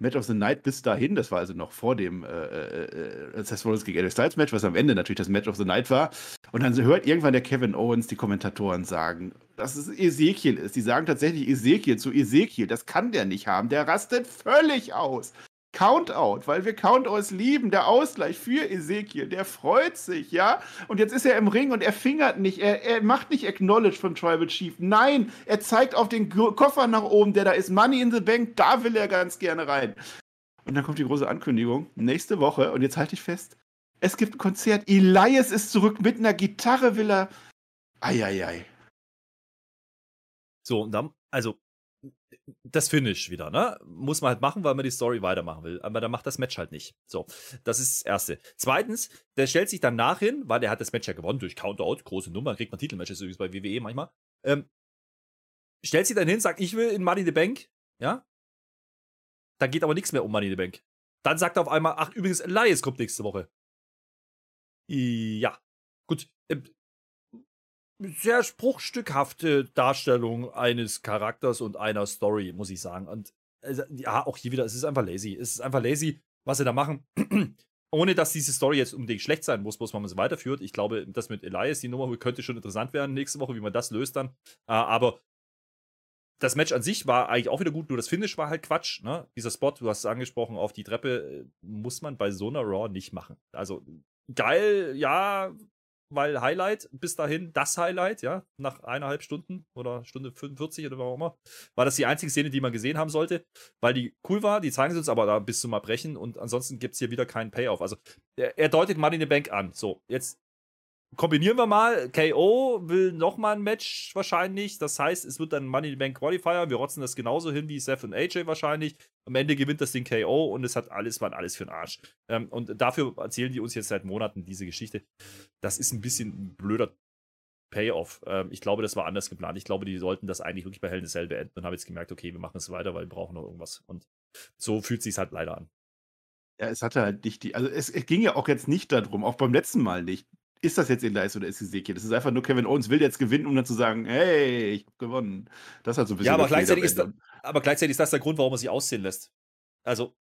Match of the Night bis dahin, das war also noch vor dem äh, äh, Seth Rollins gegen AJ Styles Match, was am Ende natürlich das Match of the Night war. Und dann hört irgendwann der Kevin Owens die Kommentatoren sagen, dass es Ezekiel ist. Die sagen tatsächlich Ezekiel zu Ezekiel. Das kann der nicht haben. Der rastet völlig aus. Countout, weil wir Countouts lieben. Der Ausgleich für Ezekiel, der freut sich, ja. Und jetzt ist er im Ring und er fingert nicht, er, er macht nicht Acknowledge vom Tribal Chief. Nein, er zeigt auf den Koffer nach oben, der da ist. Money in the Bank, da will er ganz gerne rein. Und dann kommt die große Ankündigung. Nächste Woche, und jetzt halte ich fest, es gibt ein Konzert. Elias ist zurück mit einer Gitarre, will er. Eieiei. So, und dann, also, das Finish wieder, ne? Muss man halt machen, weil man die Story weitermachen will. Aber dann macht das Match halt nicht. So, das ist das Erste. Zweitens, der stellt sich dann nach hin, weil der hat das Match ja gewonnen durch Countout, große Nummer, kriegt man Titelmatches übrigens bei WWE manchmal. Ähm, stellt sich dann hin, sagt, ich will in Money in the Bank, ja? Da geht aber nichts mehr um Money in the Bank. Dann sagt er auf einmal, ach, übrigens, Elias kommt nächste Woche. Ja, gut. Ähm, sehr spruchstückhafte Darstellung eines Charakters und einer Story, muss ich sagen. Und also, ja, auch hier wieder, es ist einfach lazy. Es ist einfach lazy, was sie da machen. Ohne dass diese Story jetzt unbedingt schlecht sein muss, bloß man es weiterführt. Ich glaube, das mit Elias, die Nummer, könnte schon interessant werden nächste Woche, wie man das löst dann. Äh, aber das Match an sich war eigentlich auch wieder gut, nur das Finish war halt Quatsch. Ne? Dieser Spot, du hast es angesprochen, auf die Treppe, äh, muss man bei so einer Raw nicht machen. Also geil, ja, weil Highlight bis dahin, das Highlight, ja, nach eineinhalb Stunden oder Stunde 45 oder was auch immer, war das die einzige Szene, die man gesehen haben sollte, weil die cool war, die zeigen sie uns aber da bis zum Erbrechen und ansonsten gibt es hier wieder keinen Payoff. Also er, er deutet Money in the Bank an. So, jetzt kombinieren wir mal. KO will nochmal ein Match wahrscheinlich. Das heißt, es wird dann Money in the Bank Qualifier. Wir rotzen das genauso hin wie Seth und AJ wahrscheinlich. Am Ende gewinnt das Ding KO und es hat alles, war alles für den Arsch. Ähm, und dafür erzählen die uns jetzt seit Monaten diese Geschichte. Das ist ein bisschen ein blöder Payoff. Ähm, ich glaube, das war anders geplant. Ich glaube, die sollten das eigentlich wirklich bei Hell Cell beenden und haben jetzt gemerkt, okay, wir machen es weiter, weil wir brauchen noch irgendwas. Und so fühlt sich halt leider an. Ja, es hatte halt nicht die, also es, es, ging ja auch jetzt nicht darum, auch beim letzten Mal nicht ist das jetzt Elias oder ist Ezekiel? Das ist einfach nur Kevin Owens will jetzt gewinnen, um dann zu sagen, hey, ich habe gewonnen. Das hat so ein bisschen. Ja, aber gleichzeitig, ist da, aber gleichzeitig ist das der Grund, warum er sich aussehen lässt. Also.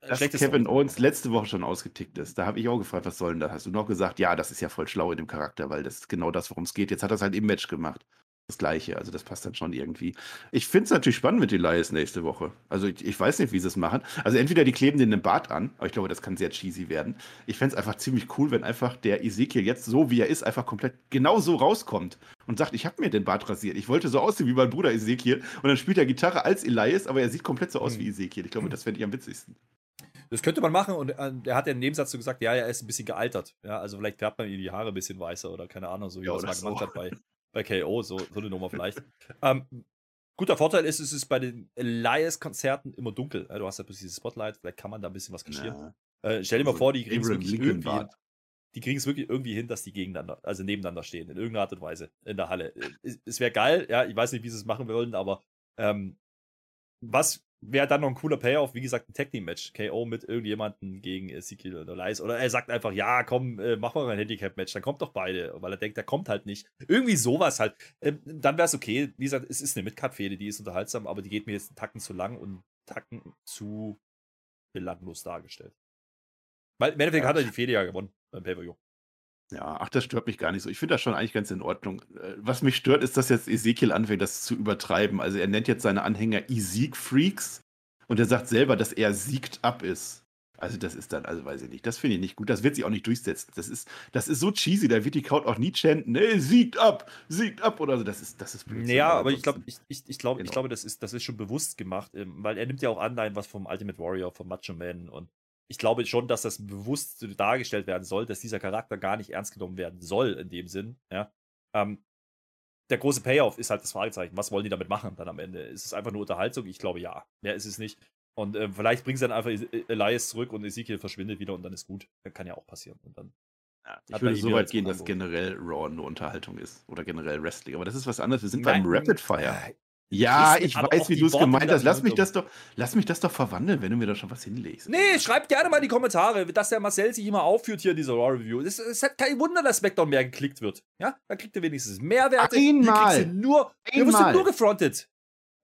Dass Kevin Owens letzte Woche schon ausgetickt ist. Da habe ich auch gefragt, was soll denn das? Hast du noch gesagt, ja, das ist ja voll schlau in dem Charakter, weil das ist genau das, worum es geht. Jetzt hat er es halt im Match gemacht das Gleiche. Also das passt dann schon irgendwie. Ich finde es natürlich spannend mit Elias nächste Woche. Also ich, ich, weiß nicht, wie sie es machen. Also entweder die kleben den im Bart an, aber ich glaube, das kann sehr cheesy werden. Ich fände es einfach ziemlich cool, wenn einfach der Ezekiel jetzt so, wie er ist, einfach komplett genau so rauskommt und sagt, ich habe mir den Bart rasiert. Ich wollte so aussehen wie mein Bruder Ezekiel. Und dann spielt er Gitarre als Elias, aber er sieht komplett so aus hm. wie Ezekiel. Ich glaube, das fände ich am witzigsten. Das könnte man machen und äh, er hat ja im Nebensatz so gesagt, ja, er ist ein bisschen gealtert. Ja, also vielleicht färbt man ihm die Haare ein bisschen weißer oder keine Ahnung, so wie ja, er es mal gemacht hat bei, bei KO, so, so eine Nummer vielleicht. ähm, guter Vorteil ist, es ist bei den Elias-Konzerten immer dunkel. Du hast ja bloß dieses Spotlight, vielleicht kann man da ein bisschen was kaschieren. Ja. Äh, stell dir mal also vor, die kriegen es wirklich irgendwie hin, die kriegen es wirklich irgendwie hin, dass die gegeneinander, also nebeneinander stehen, in irgendeiner Art und Weise in der Halle. Äh, es, es wäre geil, ja, ich weiß nicht, wie sie es machen wollen, aber ähm, was wäre dann noch ein cooler Payoff, wie gesagt, ein Tag Team Match. KO mit irgendjemandem gegen Ezekiel oder Lies. Oder er sagt einfach, ja, komm, äh, mach mal ein Handicap Match. Dann kommt doch beide, weil er denkt, der kommt halt nicht. Irgendwie sowas halt. Ähm, dann wäre es okay. Wie gesagt, es ist eine Midcard-Fehde, die ist unterhaltsam, aber die geht mir jetzt einen Tacken zu lang und einen Tacken zu belanglos dargestellt. Weil im Endeffekt ja. hat er die Fehde ja gewonnen beim Pay-Per-View. Ja, ach, das stört mich gar nicht so. Ich finde das schon eigentlich ganz in Ordnung. Äh, was mich stört, ist, dass jetzt Ezekiel anfängt, das zu übertreiben. Also er nennt jetzt seine Anhänger Ezeek-Freaks und er sagt selber, dass er siegt ab ist. Also das ist dann, also weiß ich nicht, das finde ich nicht gut. Das wird sich auch nicht durchsetzen. Das ist, das ist so cheesy, da wird die Crowd auch nie chanten, nee, siegt ab, siegt ab oder so. Das ist, das ist Blödsinn. Ja, aber ich glaube, ich, ich, ich glaube, genau. ich glaube, das ist, das ist schon bewusst gemacht, ähm, weil er nimmt ja auch Anleihen was vom Ultimate Warrior, vom Macho Man und ich glaube schon, dass das bewusst dargestellt werden soll, dass dieser Charakter gar nicht ernst genommen werden soll, in dem Sinn, ja. Ähm, der große Payoff ist halt das Fragezeichen. Was wollen die damit machen dann am Ende? Ist es einfach nur Unterhaltung? Ich glaube ja. Mehr ist es nicht. Und äh, vielleicht bringen sie dann einfach Elias zurück und Ezekiel verschwindet wieder und dann ist gut. Das kann ja auch passieren. Und dann ja, ich würde so weit gehen, dass generell Raw nur Unterhaltung ist oder generell Wrestling. Aber das ist was anderes. Wir sind Nein, beim Rapid Fire. Ja, ich weiß, wie du es gemeint hast. Lass mich, das doch, lass mich das doch verwandeln, wenn du mir da schon was hinlegst. Nee, schreibt gerne mal in die Kommentare, dass der Marcel sich immer aufführt hier in dieser Raw Review. Es, es hat kein Wunder, dass SmackDown mehr geklickt wird. Ja, da kriegt ihr wenigstens Mehrwerte. Einmal. Hier nur, Einmal. Ihr wirst nur gefrontet.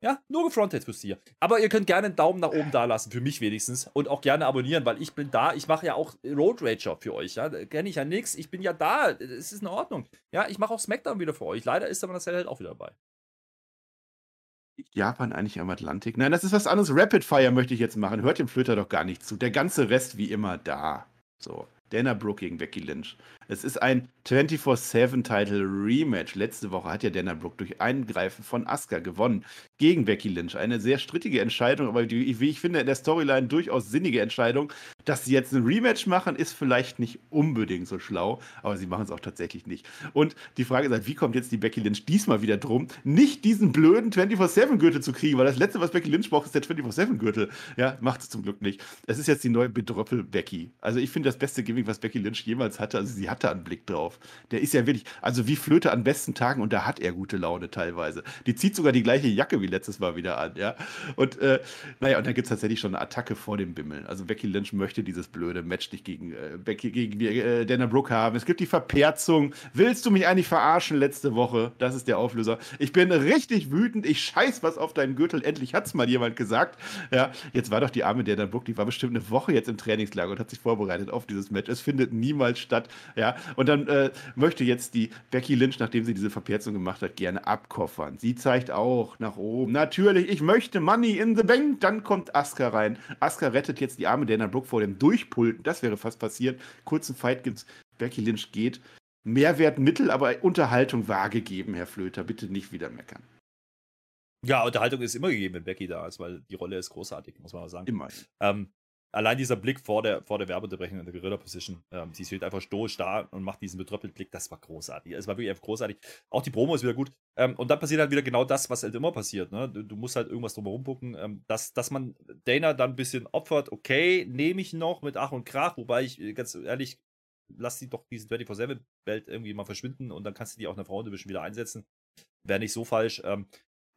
Ja, nur gefrontet wirst du hier. Aber ihr könnt gerne einen Daumen nach oben da lassen, für mich wenigstens. Und auch gerne abonnieren, weil ich bin da. Ich mache ja auch Road Rager für euch. Ja, kenne ich ja nichts. Ich bin ja da. Es ist in Ordnung. Ja, ich mache auch SmackDown wieder für euch. Leider ist der Marcel halt auch wieder dabei Japan eigentlich am Atlantik? Nein, das ist was anderes. Rapid Fire möchte ich jetzt machen. Hört dem Flöter doch gar nicht zu. Der ganze Rest wie immer da. So. Dana Brooke gegen Becky Lynch. Es ist ein 24-7-Title Rematch. Letzte Woche hat ja Dana Brooke durch Eingreifen von Asuka gewonnen gegen Becky Lynch. Eine sehr strittige Entscheidung, aber die, wie ich finde, in der Storyline durchaus sinnige Entscheidung. Dass sie jetzt ein Rematch machen, ist vielleicht nicht unbedingt so schlau, aber sie machen es auch tatsächlich nicht. Und die Frage ist halt, wie kommt jetzt die Becky Lynch diesmal wieder drum, nicht diesen blöden 24-7-Gürtel zu kriegen, weil das letzte, was Becky Lynch braucht, ist der 24-7-Gürtel. Ja, macht es zum Glück nicht. Es ist jetzt die neue Bedröppel-Becky. Also ich finde das beste Gimmick, was Becky Lynch jemals hatte. Also sie hatte einen Blick drauf. Der ist ja wirklich, also wie Flöte an besten Tagen und da hat er gute Laune teilweise. Die zieht sogar die gleiche Jacke wie letztes Mal wieder an, ja. Und äh, naja, und da gibt es tatsächlich schon eine Attacke vor dem Bimmel. Also Becky Lynch möchte dieses blöde Match nicht gegen äh, Becky, gegen äh, Dana Brooke haben. Es gibt die Verperzung. Willst du mich eigentlich verarschen letzte Woche? Das ist der Auflöser. Ich bin richtig wütend. Ich scheiß was auf deinen Gürtel. Endlich hat es mal jemand gesagt. Ja, jetzt war doch die arme Dana Brooke, die war bestimmt eine Woche jetzt im Trainingslager und hat sich vorbereitet auf dieses Match. Es findet niemals statt. Ja, und dann äh, möchte jetzt die Becky Lynch, nachdem sie diese Verperzung gemacht hat, gerne abkoffern. Sie zeigt auch nach oben. Natürlich, ich möchte Money in the Bank. Dann kommt Asuka rein. Asuka rettet jetzt die arme Dana Brooke vor dem Durchpulten. Das wäre fast passiert. Kurzen Fight gibt's. Becky Lynch geht. Mehrwert Mittel, aber Unterhaltung war gegeben, Herr Flöter. Bitte nicht wieder meckern. Ja, Unterhaltung ist immer gegeben, wenn Becky da ist, weil die Rolle ist großartig, muss man mal sagen. Immer. Ähm, allein dieser Blick vor der, vor der Werbeunterbrechung in der Guerilla-Position, ähm, sie steht einfach stoisch da und macht diesen betröppelten Blick, das war großartig. Es war wirklich einfach großartig. Auch die Promo ist wieder gut. Ähm, und dann passiert halt wieder genau das, was halt immer passiert. Ne? Du, du musst halt irgendwas drumherum gucken. Ähm, dass, dass man Dana dann ein bisschen opfert, okay, nehme ich noch mit Ach und Krach, wobei ich äh, ganz ehrlich, lass sie doch diesen 24-7-Belt irgendwie mal verschwinden und dann kannst du die auch in der Frauendivision wieder einsetzen. Wäre nicht so falsch. Ähm,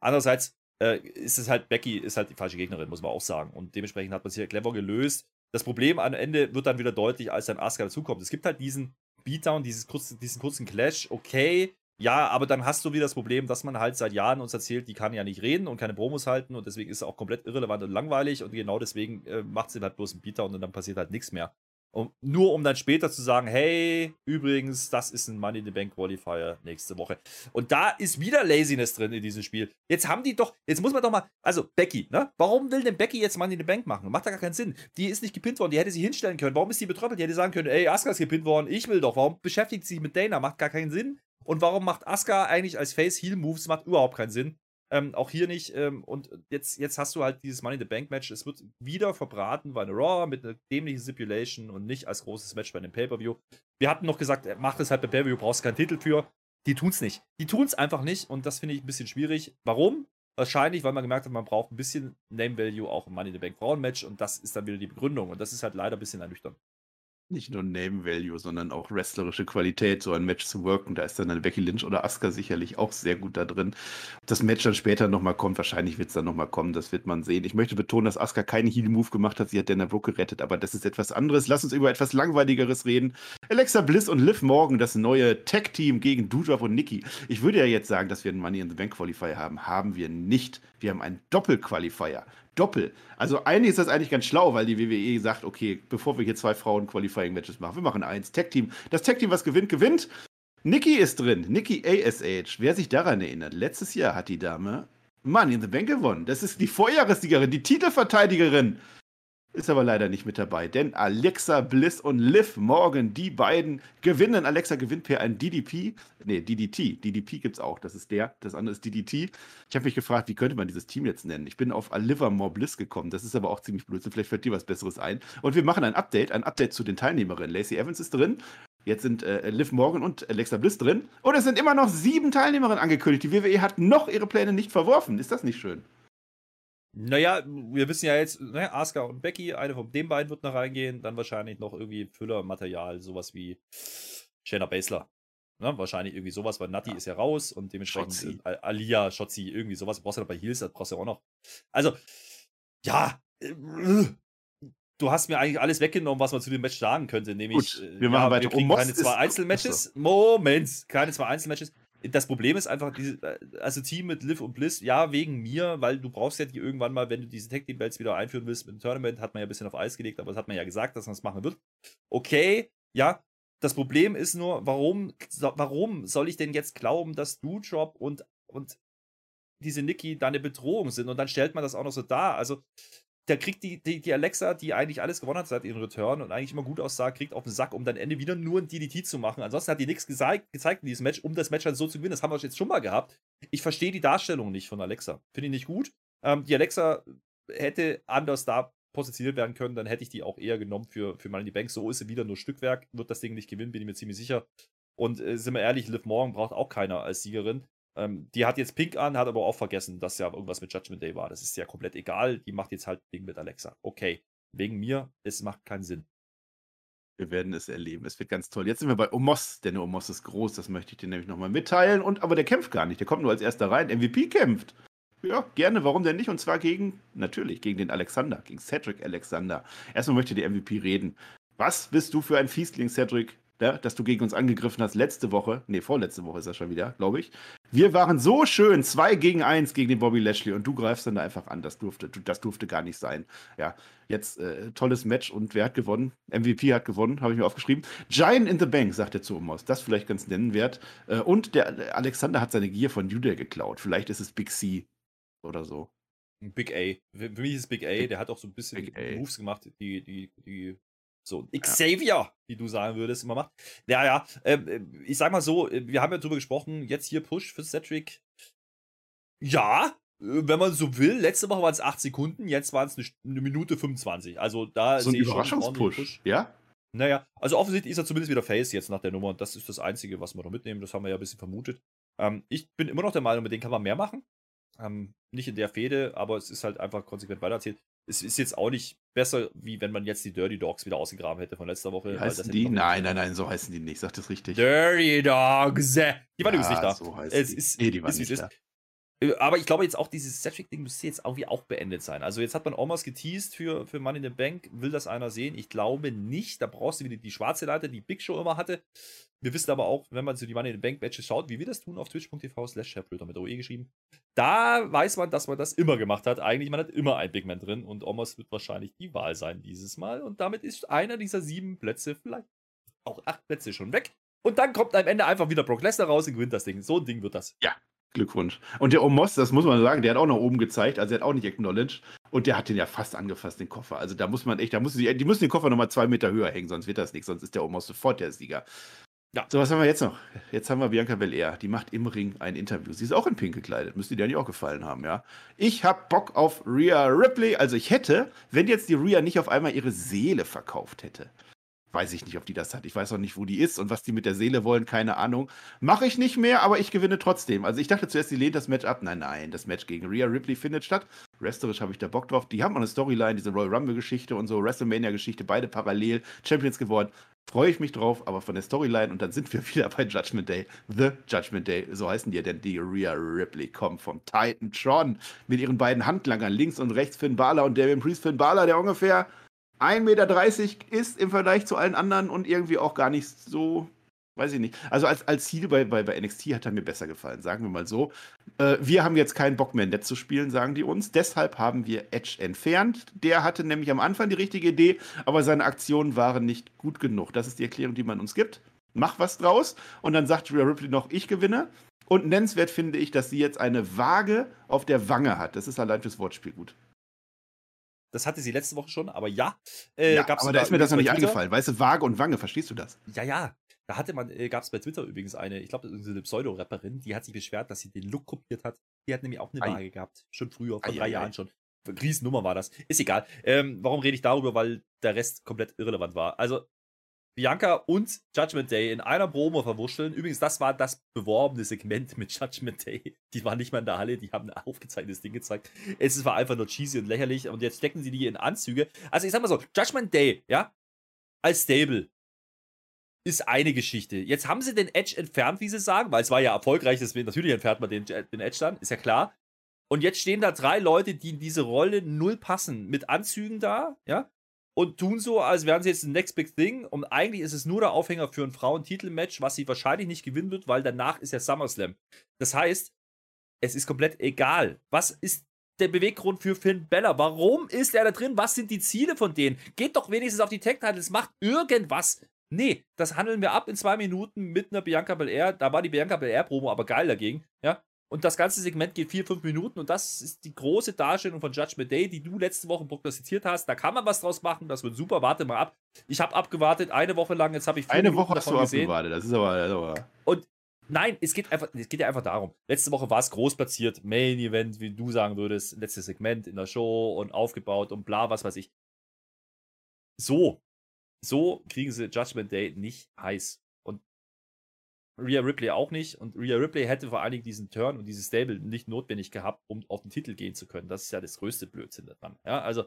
andererseits, äh, ist es halt, Becky ist halt die falsche Gegnerin, muss man auch sagen. Und dementsprechend hat man es hier clever gelöst. Das Problem am Ende wird dann wieder deutlich, als dann Asuka dazukommt. Es gibt halt diesen Beatdown, dieses kurz, diesen kurzen Clash, okay, ja, aber dann hast du wieder das Problem, dass man halt seit Jahren uns erzählt, die kann ja nicht reden und keine Promos halten und deswegen ist es auch komplett irrelevant und langweilig und genau deswegen äh, macht sie halt bloß einen Beatdown und dann passiert halt nichts mehr. Und nur um dann später zu sagen, hey, übrigens, das ist ein Money in the Bank Qualifier nächste Woche. Und da ist wieder Laziness drin in diesem Spiel. Jetzt haben die doch, jetzt muss man doch mal, also Becky, ne? Warum will denn Becky jetzt Money in the Bank machen? Macht da gar keinen Sinn. Die ist nicht gepinnt worden, die hätte sie hinstellen können. Warum ist die betroppelt? Die hätte sagen können, ey, Asuka ist gepinnt worden, ich will doch. Warum beschäftigt sie sich mit Dana? Macht gar keinen Sinn. Und warum macht Asuka eigentlich als Face Heal Moves? Macht überhaupt keinen Sinn. Ähm, auch hier nicht. Ähm, und jetzt, jetzt hast du halt dieses Money in the Bank Match. Es wird wieder verbraten bei einer Raw mit einer dämlichen Stipulation und nicht als großes Match bei einem Pay-Per-View. Wir hatten noch gesagt, mach das halt bei Pay-Per-View, brauchst keinen Titel für. Die tun's nicht. Die tun's einfach nicht und das finde ich ein bisschen schwierig. Warum? Wahrscheinlich, weil man gemerkt hat, man braucht ein bisschen Name Value auch im Money in the Bank Frauen Match und das ist dann wieder die Begründung und das ist halt leider ein bisschen ernüchternd nicht nur Name Value, sondern auch wrestlerische Qualität, so ein Match zu worken. Da ist dann eine Becky Lynch oder Asuka sicherlich auch sehr gut da drin. Ob das Match dann später nochmal kommt, wahrscheinlich wird es dann nochmal kommen, das wird man sehen. Ich möchte betonen, dass Asuka keinen Heal-Move gemacht hat, sie hat Dana Brooke gerettet, aber das ist etwas anderes. Lass uns über etwas Langweiligeres reden. Alexa Bliss und Liv Morgan, das neue Tag-Team gegen Doudrop und Nikki. Ich würde ja jetzt sagen, dass wir einen Money in the Bank Qualifier haben. Haben wir nicht. Wir haben einen Doppel-Qualifier. Doppel. Also eigentlich ist das eigentlich ganz schlau, weil die WWE sagt, okay, bevor wir hier zwei Frauen Qualifying Matches machen, wir machen eins Tag Team. Das Tag Team, was gewinnt, gewinnt. Nikki ist drin, Nikki ASH. Wer sich daran erinnert, letztes Jahr hat die Dame Money in the Bank gewonnen. Das ist die Vorjahressiegerin, die Titelverteidigerin ist aber leider nicht mit dabei, denn Alexa Bliss und Liv Morgan, die beiden gewinnen. Alexa gewinnt per ein DDP. Nee, DDT. DDP gibt es auch. Das ist der. Das andere ist DDT. Ich habe mich gefragt, wie könnte man dieses Team jetzt nennen? Ich bin auf More Bliss gekommen. Das ist aber auch ziemlich blöd. Vielleicht fällt dir was Besseres ein. Und wir machen ein Update. Ein Update zu den Teilnehmerinnen. Lacey Evans ist drin. Jetzt sind äh, Liv Morgan und Alexa Bliss drin. Und es sind immer noch sieben Teilnehmerinnen angekündigt. Die WWE hat noch ihre Pläne nicht verworfen. Ist das nicht schön? Naja, wir wissen ja jetzt, ne, Asuka und Becky, eine von den beiden wird noch reingehen, dann wahrscheinlich noch irgendwie Füllermaterial, sowas wie Shayna Baszler. Ne, wahrscheinlich irgendwie sowas, weil Nati ja. ist ja raus und dementsprechend Schotzi. Alia, Schotzi, irgendwie sowas. Brauchst du ja bei Heels, das brauchst du ja auch noch. Also, ja, äh, du hast mir eigentlich alles weggenommen, was man zu dem Match sagen könnte, nämlich Gut, wir machen ja, weiter. Wir kriegen keine zwei Einzelmatches. Moment, keine zwei Einzelmatches das Problem ist einfach, äh, also Team mit Liv und Bliss, ja, wegen mir, weil du brauchst ja die irgendwann mal, wenn du diese Tag Team Belts wieder einführen willst mit dem Tournament, hat man ja ein bisschen auf Eis gelegt, aber das hat man ja gesagt, dass man es das machen wird. Okay, ja. Das Problem ist nur, warum, warum soll ich denn jetzt glauben, dass Doudrop und, und diese Nikki da eine Bedrohung sind und dann stellt man das auch noch so dar. Also, der kriegt die, die, die Alexa, die eigentlich alles gewonnen hat seit ihrem Return und eigentlich immer gut aussah, kriegt auf den Sack, um dann Ende wieder nur ein DDT zu machen. Ansonsten hat die nichts gezeigt, gezeigt in diesem Match, um das Match dann so zu gewinnen. Das haben wir jetzt schon mal gehabt. Ich verstehe die Darstellung nicht von Alexa. Finde ich nicht gut. Ähm, die Alexa hätte anders da positioniert werden können, dann hätte ich die auch eher genommen für, für Money in the Bank. So ist sie wieder nur Stückwerk, wird das Ding nicht gewinnen, bin ich mir ziemlich sicher. Und äh, sind wir ehrlich, Liv Morgan braucht auch keiner als Siegerin. Ähm, die hat jetzt Pink an, hat aber auch vergessen, dass ja irgendwas mit Judgment Day war. Das ist ja komplett egal. Die macht jetzt halt Ding mit Alexa. Okay, wegen mir, es macht keinen Sinn. Wir werden es erleben. Es wird ganz toll. Jetzt sind wir bei Omos, denn Omos ist groß, das möchte ich dir nämlich nochmal mitteilen. Und aber der kämpft gar nicht, der kommt nur als erster rein. MVP kämpft. Ja, gerne, warum denn nicht? Und zwar gegen, natürlich, gegen den Alexander, gegen Cedric Alexander. Erstmal möchte der MVP reden. Was bist du für ein Fiesling, Cedric? Ja, dass du gegen uns angegriffen hast letzte Woche. Nee, vorletzte Woche ist das schon wieder, glaube ich. Wir waren so schön, zwei gegen eins gegen den Bobby Lashley und du greifst dann da einfach an. Das durfte, das durfte gar nicht sein. Ja, jetzt äh, tolles Match und wer hat gewonnen? MVP hat gewonnen, habe ich mir aufgeschrieben. Giant in the Bank, sagt der zu Umos. Das vielleicht ganz nennenwert. Äh, und der Alexander hat seine Gier von Judah geklaut. Vielleicht ist es Big C oder so. Big A. Für mich ist Big A, der hat auch so ein bisschen Moves gemacht, die, die, die so Xavier, ja. wie du sagen würdest, immer macht. Ja, ja, ähm, äh, ich sag mal so, äh, wir haben ja drüber gesprochen, jetzt hier Push für Cedric. Ja, äh, wenn man so will, letzte Woche waren es 8 Sekunden, jetzt waren es eine, eine, Minute 25. Also da so ein Überraschungspush, ja? Naja, also offensichtlich ist er zumindest wieder Face jetzt nach der Nummer und das ist das Einzige, was wir noch mitnehmen. Das haben wir ja ein bisschen vermutet. Ähm, ich bin immer noch der Meinung, mit denen kann man mehr machen. Ähm, nicht in der Fehde, aber es ist halt einfach konsequent weitererzählt es ist jetzt auch nicht besser, wie wenn man jetzt die Dirty Dogs wieder ausgegraben hätte von letzter Woche. Wie heißen die? Nein, nein, nein, so heißen die nicht. Sag das richtig. Dirty Dogs. Die waren ja, übrigens nicht da. So es die. Ist, nee, die waren nicht ist, da. Äh, aber ich glaube jetzt auch, dieses Cedric-Ding müsste jetzt irgendwie auch beendet sein. Also jetzt hat man Omas geteased für, für Money in the Bank. Will das einer sehen? Ich glaube nicht. Da brauchst du wieder die schwarze Leiter, die Big Show immer hatte. Wir wissen aber auch, wenn man so die Money in the Bank Matches schaut, wie wir das tun auf twitch.tv slash mit OE geschrieben. Da weiß man, dass man das immer gemacht hat. Eigentlich, man hat immer ein Big Man drin und Omas wird wahrscheinlich die Wahl sein dieses Mal. Und damit ist einer dieser sieben Plätze vielleicht auch acht Plätze schon weg. Und dann kommt am Ende einfach wieder Brock Lesnar raus und gewinnt das Ding. So ein Ding wird das. Ja, Glückwunsch. Und der Omos, das muss man sagen, der hat auch nach oben gezeigt, also er hat auch nicht acknowledged. Und der hat den ja fast angefasst, den Koffer. Also da muss man echt, da muss die, die müssen den Koffer nochmal zwei Meter höher hängen, sonst wird das nichts, sonst ist der Omos sofort der Sieger. Ja. So, was haben wir jetzt noch? Jetzt haben wir Bianca Belair. Die macht im Ring ein Interview. Sie ist auch in Pink gekleidet. Müsste dir eigentlich auch gefallen haben, ja? Ich hab Bock auf Rhea Ripley. Also ich hätte, wenn jetzt die Rhea nicht auf einmal ihre Seele verkauft hätte, weiß ich nicht, ob die das hat. Ich weiß auch nicht, wo die ist und was die mit der Seele wollen, keine Ahnung. Mache ich nicht mehr, aber ich gewinne trotzdem. Also ich dachte zuerst, die lehnt das Match ab. Nein, nein, das Match gegen Rhea Ripley findet statt. Wrestlerisch habe ich da Bock drauf. Die haben auch eine Storyline, diese Royal Rumble-Geschichte und so, WrestleMania-Geschichte, beide parallel Champions geworden. Freue ich mich drauf, aber von der Storyline und dann sind wir wieder bei Judgment Day. The Judgment Day, so heißen die ja, denn die Rhea Ripley kommt vom Titan Tron mit ihren beiden Handlangern links und rechts Finn Balor und Damien Priest Finn Balor, der ungefähr 1,30 Meter ist im Vergleich zu allen anderen und irgendwie auch gar nicht so, weiß ich nicht. Also als, als Ziel bei, bei, bei NXT hat er mir besser gefallen, sagen wir mal so. Äh, wir haben jetzt keinen Bock mehr, nett zu spielen, sagen die uns. Deshalb haben wir Edge entfernt. Der hatte nämlich am Anfang die richtige Idee, aber seine Aktionen waren nicht gut genug. Das ist die Erklärung, die man uns gibt. Mach was draus. Und dann sagt Rhea Ripley noch, ich gewinne. Und nennenswert finde ich, dass sie jetzt eine Waage auf der Wange hat. Das ist allein fürs Wortspiel gut. Das hatte sie letzte Woche schon, aber ja. Äh, ja aber da ist mir das noch nicht eingefallen. Weißt du, Waage und Wange, verstehst du das? Ja, ja. Da hatte man, äh, gab es bei Twitter übrigens eine, ich glaube, eine Pseudo-Rapperin, die hat sich beschwert, dass sie den Look kopiert hat. Die hat nämlich auch eine Ei. Waage gehabt. Schon früher, vor Ei, drei Ei, Jahren schon. Riesennummer war das. Ist egal. Ähm, warum rede ich darüber? Weil der Rest komplett irrelevant war. Also, Bianca und Judgment Day in einer Promo verwurschteln. Übrigens, das war das beworbene Segment mit Judgment Day. Die waren nicht mal in der Halle, die haben ein aufgezeichnetes Ding gezeigt. Es war einfach nur cheesy und lächerlich und jetzt stecken sie die in Anzüge. Also ich sag mal so, Judgment Day, ja, als Stable ist eine Geschichte. Jetzt haben sie den Edge entfernt, wie sie sagen, weil es war ja erfolgreich, deswegen natürlich entfernt man den, den Edge dann, ist ja klar. Und jetzt stehen da drei Leute, die in diese Rolle null passen, mit Anzügen da, ja, und tun so, als wären sie jetzt ein Next Big Thing. Und eigentlich ist es nur der Aufhänger für ein Frauentitelmatch, was sie wahrscheinlich nicht gewinnen wird, weil danach ist ja SummerSlam. Das heißt, es ist komplett egal. Was ist der Beweggrund für Finn Bella? Warum ist er da drin? Was sind die Ziele von denen? Geht doch wenigstens auf die Tech-Titles, macht irgendwas. Nee, das handeln wir ab in zwei Minuten mit einer Bianca Belair. Da war die Bianca Belair-Promo aber geil dagegen. Ja, und das ganze Segment geht vier, fünf Minuten und das ist die große Darstellung von Judgment Day, die du letzte Woche prognostiziert hast. Da kann man was draus machen, das wird super. Warte mal ab. Ich habe abgewartet, eine Woche lang, jetzt habe ich Eine Minuten Woche hast du gesehen. abgewartet, das ist aber, das ist aber. Und nein, es geht einfach, es geht ja einfach darum. Letzte Woche war es groß platziert, Main Event, wie du sagen würdest, letztes Segment in der Show und aufgebaut und bla, was weiß ich. So, so kriegen sie Judgment Day nicht heiß. Rhea Ripley auch nicht. Und Rhea Ripley hätte vor allen Dingen diesen Turn und dieses Stable nicht notwendig gehabt, um auf den Titel gehen zu können. Das ist ja das größte Blödsinn daran. Ja, also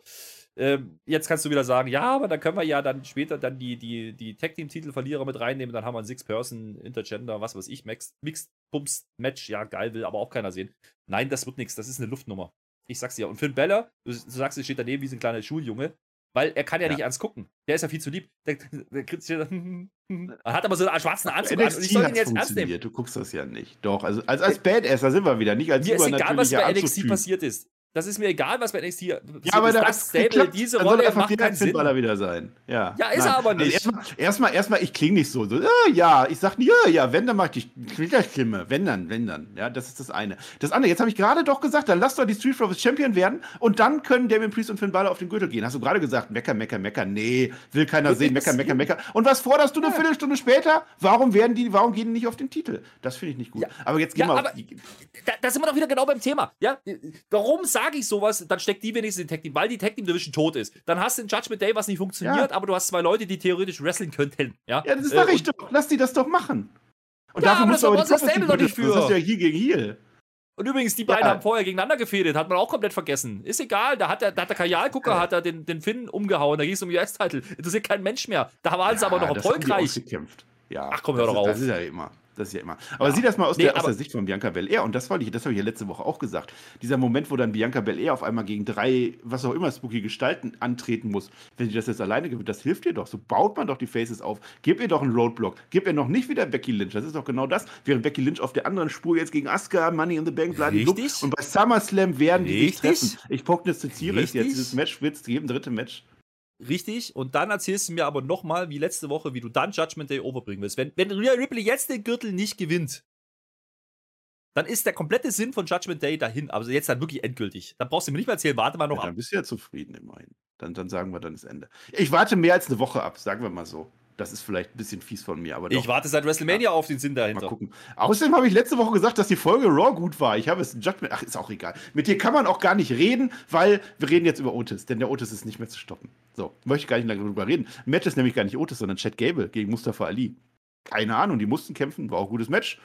ähm, jetzt kannst du wieder sagen, ja, aber dann können wir ja dann später dann die, die, die Tag Team Titelverlierer mit reinnehmen. Dann haben wir ein Six-Person, Intergender, was weiß ich, Mixed, Mixed Pumps Match. Ja, geil, will aber auch keiner sehen. Nein, das wird nichts. Das ist eine Luftnummer. Ich sag's dir. Und Finn Beller, du, du sagst, er steht daneben wie so ein kleiner Schuljunge. Weil er kann ja, ja. nicht ernst gucken. Der ist ja viel zu lieb. Der, der, der, er hat aber so einen schwarzen Anzug an und ich soll ihn jetzt ernst nehmen. Du guckst das ja nicht. Doch, also als, als Badasser sind wir wieder, nicht als Mir ist egal, was bei NXT passiert ist. Das ist mir egal, was bei NXT Ja, aber ist. das Stable, diese Rolle einfach macht keinen Sinn. wieder sein. Ja, ja ist Nein. er aber also nicht. Also erstmal, erstmal, ich klinge nicht so. so äh, ja, ich sag ja, ja, wenn, dann mach ich die Stimme. Wenn dann, wenn dann. Ja, das ist das eine. Das andere, jetzt habe ich gerade doch gesagt, dann lass doch die Street Profits Champion werden und dann können Damien Priest und Finn Balor auf den Gürtel gehen. Hast du gerade gesagt, mecker, mecker, mecker. Nee, will keiner sehen, mecker, mecker, mecker. Und was forderst du eine ja. Viertelstunde später? Warum werden die, warum gehen die nicht auf den Titel? Das finde ich nicht gut. Ja. Aber jetzt gehen ja, wir auf die. Da, da sind wir doch wieder genau beim Thema. Ja, warum sage ich sowas? Dann steckt die wenigstens in Tag Team, weil die Tag Team Division tot ist. Dann hast du ein Judgment Day, was nicht funktioniert, ja. aber du hast zwei Leute, die theoretisch wresteln könnten. Ja, ja das sag äh, ich doch. Lass die das doch machen. Und ja, dafür musst du aber die das doch nicht für. Das ist ja hier gegen hier. Und übrigens, die beiden ja. haben vorher gegeneinander gefädelt, hat man auch komplett vergessen. Ist egal, da hat der, da hat der Kajalgucker ja. hat er den, den Finn umgehauen, da ging es um US-Titel. Interessiert kein Mensch mehr. Da waren sie aber noch erfolgreich. Ja, Ach komm, hör doch auf. Das ist ja immer. Das ist ja immer. Aber ja. sieh das mal aus, nee, der, aus der Sicht von Bianca Belair. Und das wollte ich, das habe ich ja letzte Woche auch gesagt. Dieser Moment, wo dann Bianca Belair auf einmal gegen drei, was auch immer, spooky Gestalten antreten muss, wenn sie das jetzt alleine gewinnt, das hilft ihr doch. So baut man doch die Faces auf. Gib ihr doch einen Roadblock. Gib ihr noch nicht wieder Becky Lynch. Das ist doch genau das. Während Becky Lynch auf der anderen Spur jetzt gegen Asuka, Money in the Bank, Richtig. Und bei SummerSlam werden die sich treffen. Ich prognostiziere es jetzt. Dieses Match wird jedem dritten Match. Richtig. Und dann erzählst du mir aber nochmal, wie letzte Woche, wie du dann Judgment Day overbringen willst. Wenn, wenn Rhea Ripley jetzt den Gürtel nicht gewinnt, dann ist der komplette Sinn von Judgment Day dahin. Also jetzt dann wirklich endgültig. Dann brauchst du mir nicht mehr erzählen, warte mal noch ja, ab. Dann bist du ja zufrieden immerhin. Dann, dann sagen wir dann das Ende. Ich warte mehr als eine Woche ab, sagen wir mal so. Das ist vielleicht ein bisschen fies von mir, aber doch. Ich warte seit WrestleMania ja. auf den Sinn dahinter. Mal gucken. Außerdem habe ich letzte Woche gesagt, dass die Folge Raw gut war. Ich habe es Judgment. Ach, ist auch egal. Mit dir kann man auch gar nicht reden, weil wir reden jetzt über Otis, denn der Otis ist nicht mehr zu stoppen. So, möchte ich gar nicht lange darüber reden. Match ist nämlich gar nicht Otis, sondern Chad Gable gegen Mustafa Ali. Keine Ahnung, die mussten kämpfen, war auch ein gutes Match.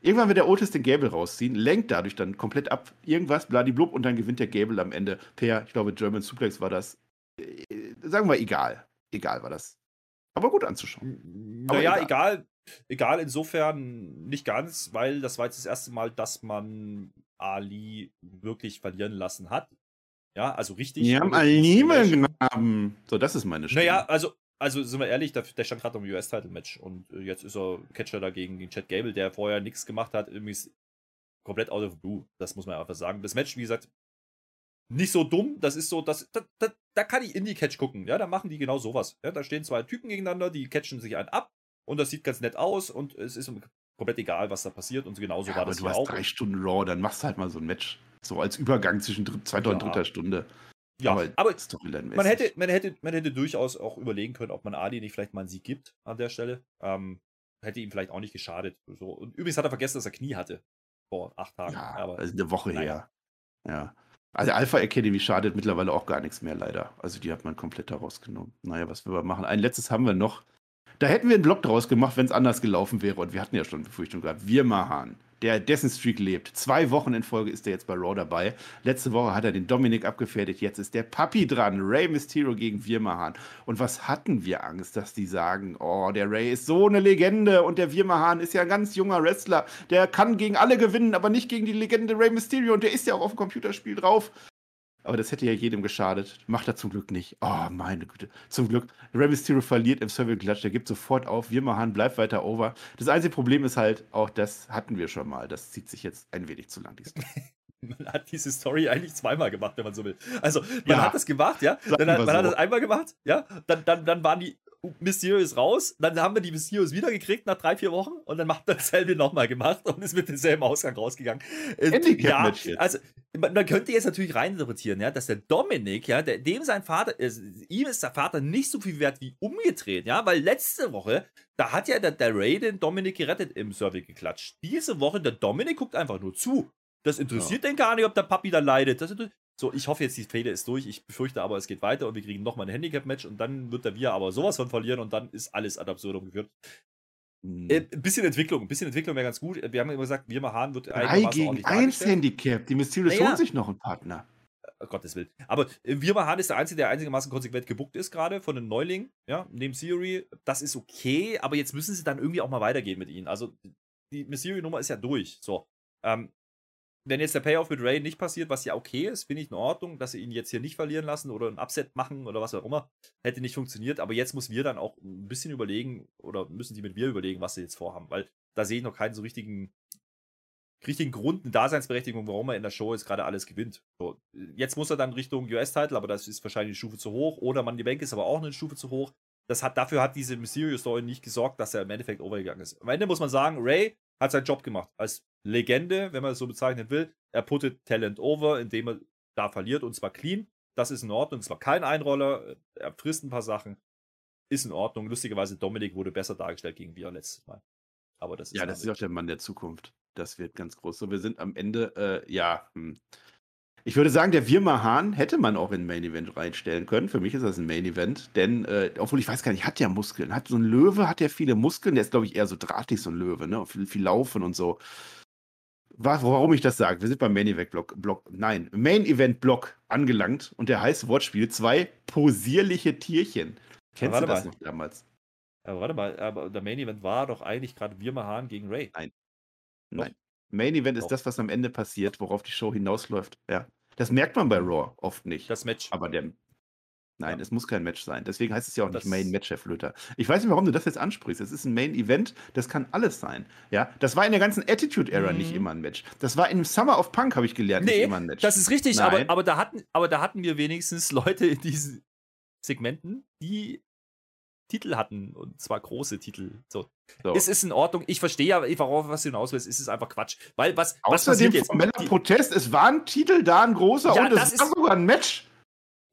Irgendwann wird der Otis den Gable rausziehen, lenkt dadurch dann komplett ab, irgendwas, bladiblub, und dann gewinnt der Gable am Ende per, ich glaube, German Suplex war das. Äh, sagen wir egal. Egal war das. Aber gut anzuschauen. Naja, egal. egal. insofern nicht ganz, weil das war jetzt das erste Mal, dass man Ali wirklich verlieren lassen hat. Ja, also richtig. Wir haben Ali begraben. So, das ist meine Stimme. Naja, also, also sind wir ehrlich, der, der stand gerade im US-Title-Match und äh, jetzt ist er Catcher dagegen gegen Chad Gable, der vorher nichts gemacht hat. Irgendwie ist komplett out of blue. Das muss man einfach sagen. Das Match, wie gesagt, nicht so dumm. Das ist so, das, da, da, da kann ich Indie-Catch gucken. Ja, da machen die genau sowas. Ja, da stehen zwei Typen gegeneinander, die catchen sich einen ab und das sieht ganz nett aus und es ist komplett egal, was da passiert und genauso ja, war das aber du hast drei Stunden Raw, dann machst du halt mal so ein Match. So als Übergang zwischen zweiter ja. und dritter Stunde. Ja, aber, aber man, hätte, man, hätte, man hätte durchaus auch überlegen können, ob man Adi nicht vielleicht mal einen Sieg gibt an der Stelle. Ähm, hätte ihm vielleicht auch nicht geschadet. So. Und übrigens hat er vergessen, dass er Knie hatte. Vor acht Tagen. Ja, aber, also eine Woche naja. her. Ja. Also Alpha Academy schadet mittlerweile auch gar nichts mehr, leider. Also die hat man komplett herausgenommen. Naja, was wir wir machen? Ein letztes haben wir noch. Da hätten wir einen Blog draus gemacht, wenn es anders gelaufen wäre. Und wir hatten ja schon Befürchtung gehabt. Wir Mahan der dessen Streak lebt. Zwei Wochen in Folge ist er jetzt bei Raw dabei. Letzte Woche hat er den Dominik abgefertigt. Jetzt ist der Papi dran. Ray Mysterio gegen Wirmahan. Und was hatten wir Angst, dass die sagen, oh, der Ray ist so eine Legende und der Wirmahan ist ja ein ganz junger Wrestler. Der kann gegen alle gewinnen, aber nicht gegen die Legende Ray Mysterio. Und der ist ja auch auf dem Computerspiel drauf. Aber das hätte ja jedem geschadet. Macht er zum Glück nicht. Oh, meine Güte. Zum Glück. Rey Mysterio verliert im Circle Clutch. Der gibt sofort auf. Wirmahan bleibt weiter over. Das einzige Problem ist halt, auch das hatten wir schon mal. Das zieht sich jetzt ein wenig zu lang. man hat diese Story eigentlich zweimal gemacht, wenn man so will. Also, man ja. hat das gemacht, ja. Dann hat, man so. hat das einmal gemacht, ja. Dann, dann, dann waren die Mysterio ist raus, dann haben wir die Mysterios wieder gekriegt nach drei, vier Wochen und dann macht man dasselbe nochmal gemacht und ist mit demselben Ausgang rausgegangen. Äh, ja, also man, man, könnte jetzt natürlich reininterpretieren, ja, dass der Dominik, ja, der, dem sein Vater, äh, ihm ist der Vater nicht so viel wert wie umgedreht, ja, weil letzte Woche, da hat ja der, der Ray den Dominik gerettet im Survey geklatscht. Diese Woche, der Dominik guckt einfach nur zu. Das interessiert ja. den gar nicht, ob der Papi da leidet. So, ich hoffe jetzt, die Fehde ist durch. Ich befürchte aber, es geht weiter und wir kriegen nochmal ein Handicap-Match und dann wird der Wir aber sowas von verlieren und dann ist alles ad absurdum geführt. Hm. Äh, ein bisschen Entwicklung, ein bisschen Entwicklung wäre ganz gut. Wir haben immer gesagt, wir Hahn wird eigentlich. gegen 1 Handicap. Die Mysterios naja. holen sich noch einen Partner. Oh, Gottes Willen. Aber äh, Wirma Hahn ist der Einzige, der einigermaßen konsequent gebuckt ist, gerade von den Neulingen, ja, neben Theory. Das ist okay, aber jetzt müssen sie dann irgendwie auch mal weitergehen mit ihnen. Also, die Mysterio-Nummer ist ja durch. So. Ähm, wenn jetzt der Payoff mit Ray nicht passiert, was ja okay ist, finde ich in Ordnung, dass sie ihn jetzt hier nicht verlieren lassen oder ein Upset machen oder was auch immer, hätte nicht funktioniert. Aber jetzt muss wir dann auch ein bisschen überlegen oder müssen die mit mir überlegen, was sie jetzt vorhaben, weil da sehe ich noch keinen so richtigen, richtigen Grund, eine Daseinsberechtigung, warum er in der Show jetzt gerade alles gewinnt. So, jetzt muss er dann Richtung US-Title, aber das ist wahrscheinlich eine Stufe zu hoch. Oder Money Bank ist aber auch eine Stufe zu hoch. Das hat, dafür hat diese Mysterio-Story nicht gesorgt, dass er im Endeffekt overgegangen ist. Am Ende muss man sagen, Ray hat seinen Job gemacht. Als Legende, wenn man es so bezeichnen will. Er puttet Talent over, indem er da verliert und zwar clean. Das ist in Ordnung. Es war kein Einroller. Er frisst ein paar Sachen. Ist in Ordnung. Lustigerweise, Dominik wurde besser dargestellt gegen wir letztes Mal. Aber das ist ja, das ist auch der Mann der Zukunft. Das wird ganz groß. So, wir sind am Ende, äh, ja, hm. Ich würde sagen, der Wirma Hahn hätte man auch in ein Main Event reinstellen können. Für mich ist das ein Main Event, denn, äh, obwohl ich weiß gar nicht, hat der Muskeln? Hat so ein Löwe, hat der viele Muskeln? Der ist, glaube ich, eher so drahtig, so ein Löwe, ne? Viel, viel Laufen und so. Warum ich das sage, wir sind beim Main Event Block, Block, nein, Main Event Block angelangt und der heißt Wortspiel zwei posierliche Tierchen. Kennst du das mal. noch damals? Aber warte mal, aber der Main Event war doch eigentlich gerade Wirma Hahn gegen Ray. Nein. Nein. Main Event ist das, was am Ende passiert, worauf die Show hinausläuft. Ja. Das merkt man bei Raw oft nicht. Das Match. Aber der. Nein, ja. es muss kein Match sein. Deswegen heißt es ja auch das nicht Main Match, Herr Flöter. Ich weiß nicht, warum du das jetzt ansprichst. Es ist ein Main Event, das kann alles sein. Ja, das war in der ganzen Attitude Era mhm. nicht immer ein Match. Das war im Summer of Punk, habe ich gelernt, nee, nicht immer ein Match. Das ist richtig, aber, aber, da hatten, aber da hatten wir wenigstens Leute in diesen Segmenten, die Titel hatten und zwar große Titel. So. so. Es ist in Ordnung. Ich verstehe ja, worauf was du hinaus willst. Es ist einfach Quatsch. Weil was, was passiert jetzt? Protest, es war ein Titel da, ein großer ja, und es ist sogar ein Match.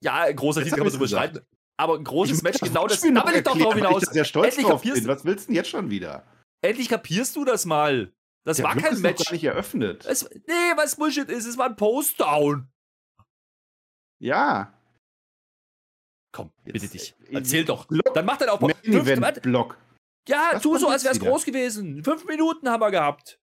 Ja, ein großer Titel kann man so beschreiben. Aber ein großes ich Match, genau das. Da will ich doch drauf hinaus. Ich sehr stolz Endlich drauf bin. Was willst du denn jetzt schon wieder? Endlich kapierst du das mal. Das Der war Glück kein Match. Noch gar nicht eröffnet. Es, nee, was Bullshit ist, es war ein Post-Down. Ja, Komm, bitte dich. Erzähl doch. Block. Dann mach den Aufbau. Block. Ja, Was tu so, als wäre es groß gewesen. Fünf Minuten haben wir gehabt.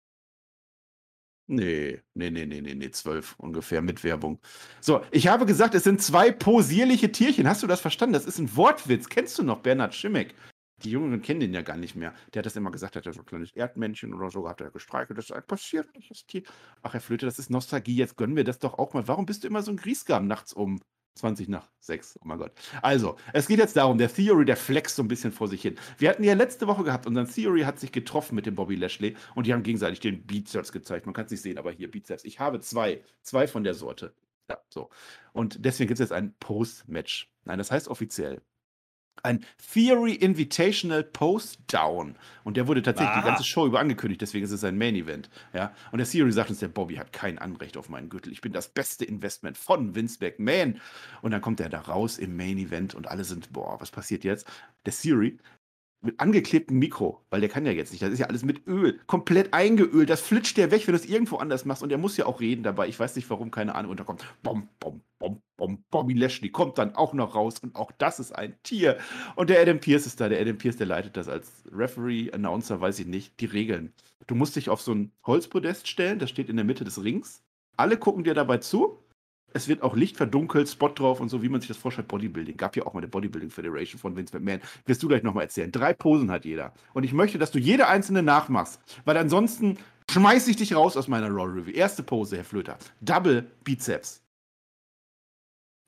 Nee, nee, nee, nee, nee, nee, zwölf ungefähr mit Werbung. So, ich habe gesagt, es sind zwei posierliche Tierchen. Hast du das verstanden? Das ist ein Wortwitz. Kennst du noch Bernhard Schimmeck? Die Jungen kennen den ja gar nicht mehr. Der hat das immer gesagt, hat er so ein kleines Erdmännchen oder so, hat er gestreichelt. Das ist passiert, das Tier. Ach, Herr Flöte, das ist Nostalgie. Jetzt gönnen wir das doch auch mal. Warum bist du immer so ein Griesgram nachts um 20 nach 6, oh mein Gott. Also, es geht jetzt darum, der Theory, der flext so ein bisschen vor sich hin. Wir hatten ja letzte Woche gehabt, unser Theory hat sich getroffen mit dem Bobby Lashley und die haben gegenseitig den Bizeps gezeigt. Man kann es nicht sehen, aber hier Bizeps. Ich habe zwei, zwei von der Sorte. Ja, so. Und deswegen gibt es jetzt ein Post-Match. Nein, das heißt offiziell ein Theory Invitational Post Down. Und der wurde tatsächlich ah. die ganze Show über angekündigt, deswegen ist es ein Main Event. Ja? Und der Theory sagt uns, der Bobby hat kein Anrecht auf meinen Gürtel. Ich bin das beste Investment von Vince McMahon. Und dann kommt er da raus im Main Event und alle sind, boah, was passiert jetzt? Der Theory mit angeklebtem Mikro, weil der kann ja jetzt nicht. Das ist ja alles mit Öl, komplett eingeölt. Das flitscht der weg, wenn du es irgendwo anders machst. Und der muss ja auch reden dabei. Ich weiß nicht warum, keine Ahnung. Und da kommt bom, bom, bom, bom, Bobby Lashley kommt dann auch noch raus. Und auch das ist ein Tier. Und der Adam Pierce ist da. Der Adam Pierce, der leitet das als Referee, Announcer, weiß ich nicht, die Regeln. Du musst dich auf so ein Holzpodest stellen. Das steht in der Mitte des Rings. Alle gucken dir dabei zu. Es wird auch Licht verdunkelt, Spot drauf und so, wie man sich das vorstellt. Bodybuilding. Gab ja auch mal eine Bodybuilding Federation von Vince McMahon. Wirst du gleich nochmal erzählen. Drei Posen hat jeder. Und ich möchte, dass du jede einzelne nachmachst. Weil ansonsten schmeiße ich dich raus aus meiner Raw Review. Erste Pose, Herr Flöter. Double Bizeps.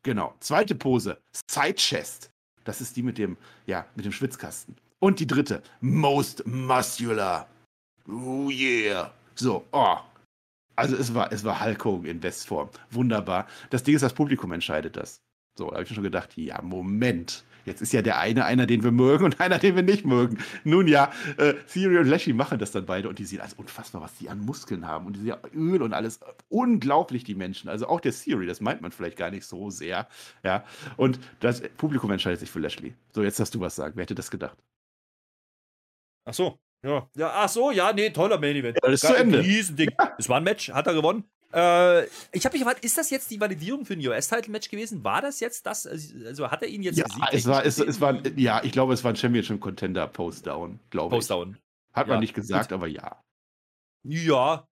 Genau. Zweite Pose. Side Chest. Das ist die mit dem, ja, mit dem Schwitzkasten. Und die dritte. Most Muscular. Oh yeah. So, oh, also es war, es war Hulk Hogan in Bestform. Wunderbar. Das Ding ist, das Publikum entscheidet das. So, da habe ich schon gedacht, ja, Moment. Jetzt ist ja der eine einer, den wir mögen und einer, den wir nicht mögen. Nun ja, äh, Theory und Lashley machen das dann beide und die sehen also unfassbar, was die an Muskeln haben und diese Öl und alles. Unglaublich, die Menschen. Also auch der Theory, das meint man vielleicht gar nicht so sehr. Ja, und das Publikum entscheidet sich für Lashley. So, jetzt hast du was sagen. Wer hätte das gedacht? Ach so, ja. ja. Ach so, ja, nee, toller Main Event. Ja, das ist zu Ende. Riesending. Ja. Es war ein Match, hat er gewonnen. Äh, ich habe mich gefragt, ist das jetzt die Validierung für ein US-Title-Match gewesen? War das jetzt das? Also hat er ihn jetzt ja, Es war, es, es war, ja, ich glaube, es war ein Championship-Contender Post-Down, glaube ich. Post-Down. Hat man nicht gesagt, Gut. aber ja. Ja.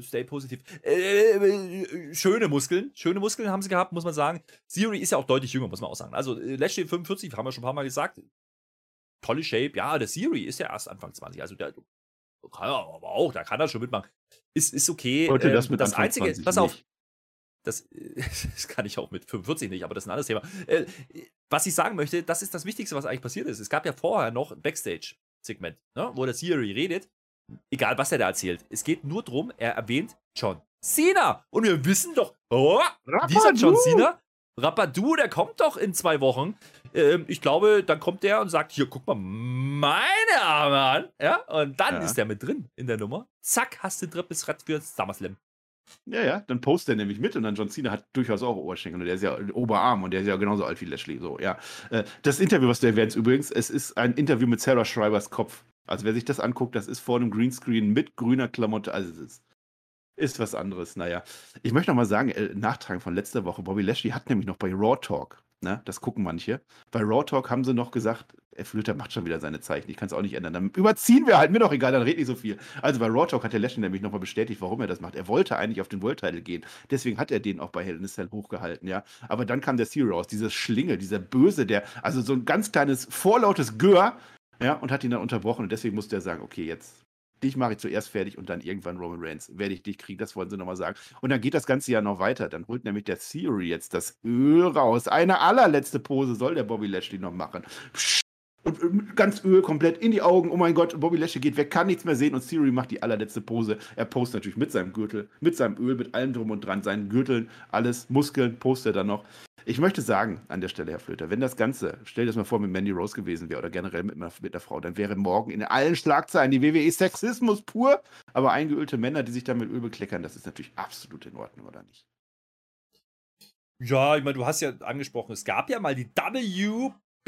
Stay positiv. Äh, schöne Muskeln. Schöne Muskeln haben sie gehabt, muss man sagen. Theory ist ja auch deutlich jünger, muss man auch sagen. Also äh, Lashley 45, haben wir schon ein paar Mal gesagt. Tolle Shape. Ja, der Theory ist ja erst Anfang 20. Also der kann er aber auch, da kann er schon mitmachen. Ist, ist okay. Heute das ähm, mit das Einzige, pass auf, das, das, kann ich auch mit 45 nicht, aber das ist ein anderes Thema. Äh, was ich sagen möchte, das ist das Wichtigste, was eigentlich passiert ist. Es gab ja vorher noch ein Backstage-Segment, ne, wo der Siri redet. Egal, was er da erzählt. Es geht nur darum, er erwähnt John Cena. Und wir wissen doch, oh, dieser John Cena, Rapadu, der kommt doch in zwei Wochen. Ähm, ich glaube, dann kommt der und sagt: Hier, guck mal, meine Arme an. Ja, und dann ja. ist der mit drin in der Nummer. Zack, hast du drittes Rad für SummerSlam. Ja, ja, dann postet er nämlich mit und dann John Cena hat durchaus auch Oberschenkel und der ist ja Oberarm und der ist ja genauso alt wie Lashley. So, ja. Äh, das Interview, was du erwähnst, übrigens, es ist ein Interview mit Sarah Schreibers Kopf. Also wer sich das anguckt, das ist vor einem Greenscreen mit grüner Klamotte. Also es ist, ist was anderes. Naja, ich möchte noch mal sagen, äh, Nachtragen von letzter Woche. Bobby Lashley hat nämlich noch bei Raw Talk Ne? Das gucken manche. Bei Raw Talk haben sie noch gesagt, F. Lütter macht schon wieder seine Zeichen. Ich kann es auch nicht ändern. Dann überziehen wir halt, mir doch egal, dann red nicht so viel. Also bei Raw Talk hat der Lashley nämlich nochmal bestätigt, warum er das macht. Er wollte eigentlich auf den World Title gehen. Deswegen hat er den auch bei Hell in a Cell hochgehalten, ja. Aber dann kam der Zero raus, dieses Schlinge, dieser Böse, der, also so ein ganz kleines, vorlautes Gör, ja, und hat ihn dann unterbrochen. Und deswegen musste er sagen, okay, jetzt dich mache ich zuerst fertig und dann irgendwann Roman Reigns werde ich dich kriegen. Das wollen sie nochmal sagen. Und dann geht das Ganze ja noch weiter. Dann holt nämlich der Theory jetzt das Öl raus. Eine allerletzte Pose soll der Bobby Lashley noch machen. Und ganz Öl komplett in die Augen. Oh mein Gott, Bobby Lashley geht weg, kann nichts mehr sehen und Theory macht die allerletzte Pose. Er postet natürlich mit seinem Gürtel, mit seinem Öl, mit allem drum und dran, seinen Gürteln, alles, Muskeln, postet er dann noch. Ich möchte sagen, an der Stelle, Herr Flöter, wenn das Ganze, stell dir das mal vor, mit Mandy Rose gewesen wäre oder generell mit einer, mit einer Frau, dann wäre morgen in allen Schlagzeilen die WWE Sexismus pur, aber eingeölte Männer, die sich dann mit Öl bekleckern, das ist natürlich absolut in Ordnung, oder nicht? Ja, ich meine, du hast ja angesprochen, es gab ja mal die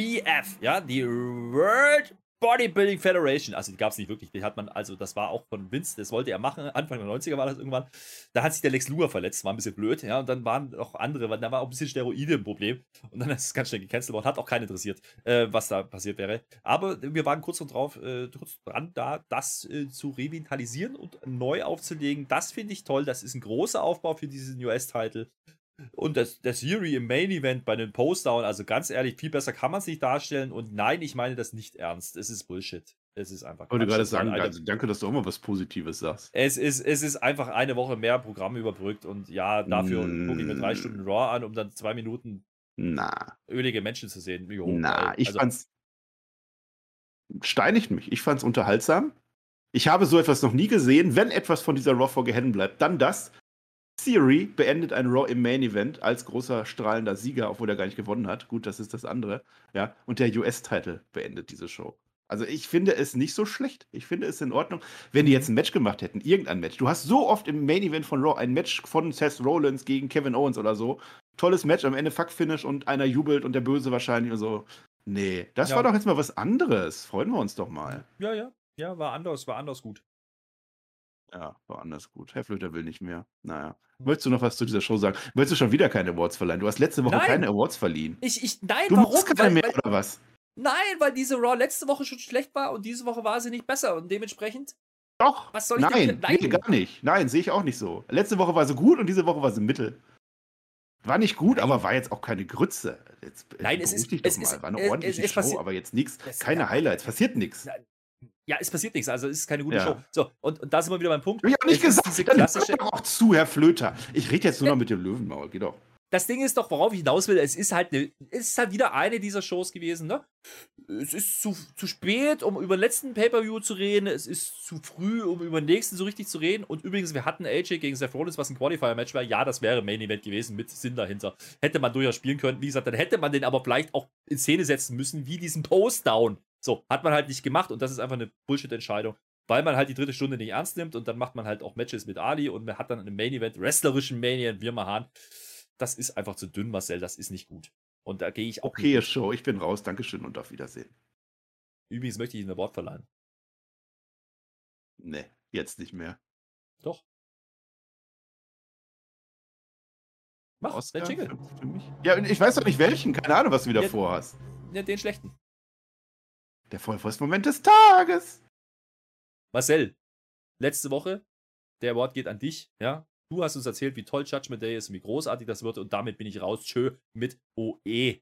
WBF, ja, die World Bodybuilding Federation. Also die gab es nicht wirklich. Die hat man, also das war auch von Vince, das wollte er machen. Anfang der 90er war das irgendwann. Da hat sich der Lex Luger verletzt, war ein bisschen blöd, ja. Und dann waren auch andere, da war auch ein bisschen Steroide im Problem. Und dann ist es ganz schnell gecancelt worden. Hat auch keinen interessiert, äh, was da passiert wäre. Aber wir waren kurz drauf, äh, kurz dran, da das äh, zu revitalisieren und neu aufzulegen. Das finde ich toll. Das ist ein großer Aufbau für diesen US-Title. Und das, das Yuri im Main Event bei den Postdown, also ganz ehrlich, viel besser kann man es nicht darstellen. Und nein, ich meine das nicht ernst. Es ist Bullshit. Es ist einfach. Ich wollte gerade sagen, also danke, dass du auch mal was Positives sagst. Es ist, es ist einfach eine Woche mehr Programm überbrückt und ja, dafür mm. gucke ich mir drei Stunden Raw an, um dann zwei Minuten Na. ölige Menschen zu sehen. Jo, Na, ich also, fand's. Steinigt mich. Ich fand's unterhaltsam. Ich habe so etwas noch nie gesehen. Wenn etwas von dieser Raw-Folge hängen bleibt, dann das. Theory beendet ein Raw im Main Event als großer strahlender Sieger, obwohl er gar nicht gewonnen hat. Gut, das ist das andere. Ja, und der US-Title beendet diese Show. Also ich finde es nicht so schlecht. Ich finde es in Ordnung, wenn die jetzt ein Match gemacht hätten, irgendein Match. Du hast so oft im Main Event von Raw ein Match von Seth Rollins gegen Kevin Owens oder so. Tolles Match, am Ende Fuck-Finish und einer jubelt und der Böse wahrscheinlich und so. Nee, das ja. war doch jetzt mal was anderes. Freuen wir uns doch mal. Ja, ja. Ja, war anders, war anders gut. Ja, war anders gut. Herr Flöter will nicht mehr. Naja. Möchtest du noch was zu dieser Show sagen? Möchtest du schon wieder keine Awards verleihen? Du hast letzte Woche nein. keine Awards verliehen. Ich, ich, nein, du warum? Keine weil, mehr, oder was? Nein, weil diese Raw letzte Woche schon schlecht war und diese Woche war sie nicht besser und dementsprechend. Doch. Was soll ich nein, denn? Nein, nee, gar nicht. Nein, sehe ich auch nicht so. Letzte Woche war sie gut und diese Woche war sie mittel. War nicht gut, aber war jetzt auch keine Grütze. Jetzt, nein, es ist, es ist, war eine ordentliche Show, aber jetzt nichts, keine Highlights, passiert nichts. Ja, es passiert nichts, also es ist keine gute ja. Show. So, und, und da sind wir wieder beim Punkt. Ich habe nicht gesagt, diese klassische. Dann auch zu, Herr Flöter. Ich rede jetzt nur noch mit dem Löwenmaul, geh doch. Das Ding ist doch, worauf ich hinaus will, es ist halt, eine, es ist halt wieder eine dieser Shows gewesen, ne? Es ist zu, zu spät, um über den letzten Pay-Per-View zu reden. Es ist zu früh, um über den nächsten so richtig zu reden. Und übrigens, wir hatten AJ gegen Seth Rollins, was ein Qualifier-Match war. Ja, das wäre Main Event gewesen mit Sinn dahinter. Hätte man durchaus spielen können. Wie gesagt, dann hätte man den aber vielleicht auch in Szene setzen müssen, wie diesen Post-Down. So, hat man halt nicht gemacht und das ist einfach eine Bullshit-Entscheidung, weil man halt die dritte Stunde nicht ernst nimmt und dann macht man halt auch Matches mit Ali und man hat dann einen Main Event, wrestlerischen Main Event, wir Hahn. Das ist einfach zu dünn, Marcel, das ist nicht gut. Und da gehe ich auch. Okay, Show, ich bin raus, Dankeschön und auf Wiedersehen. Übrigens möchte ich Ihnen ein Wort verleihen. Nee, jetzt nicht mehr. Doch. Mach, Oscar der Jingle. Für, für mich. Ja, ich weiß doch nicht welchen, keine Ahnung, was du wieder ja, vorhast. Ja, den schlechten. Der Vollforst-Moment des Tages. Marcel, letzte Woche, der Wort geht an dich, ja. Du hast uns erzählt, wie toll Judgment Day ist, wie großartig das wird und damit bin ich raus. Tschö mit OE.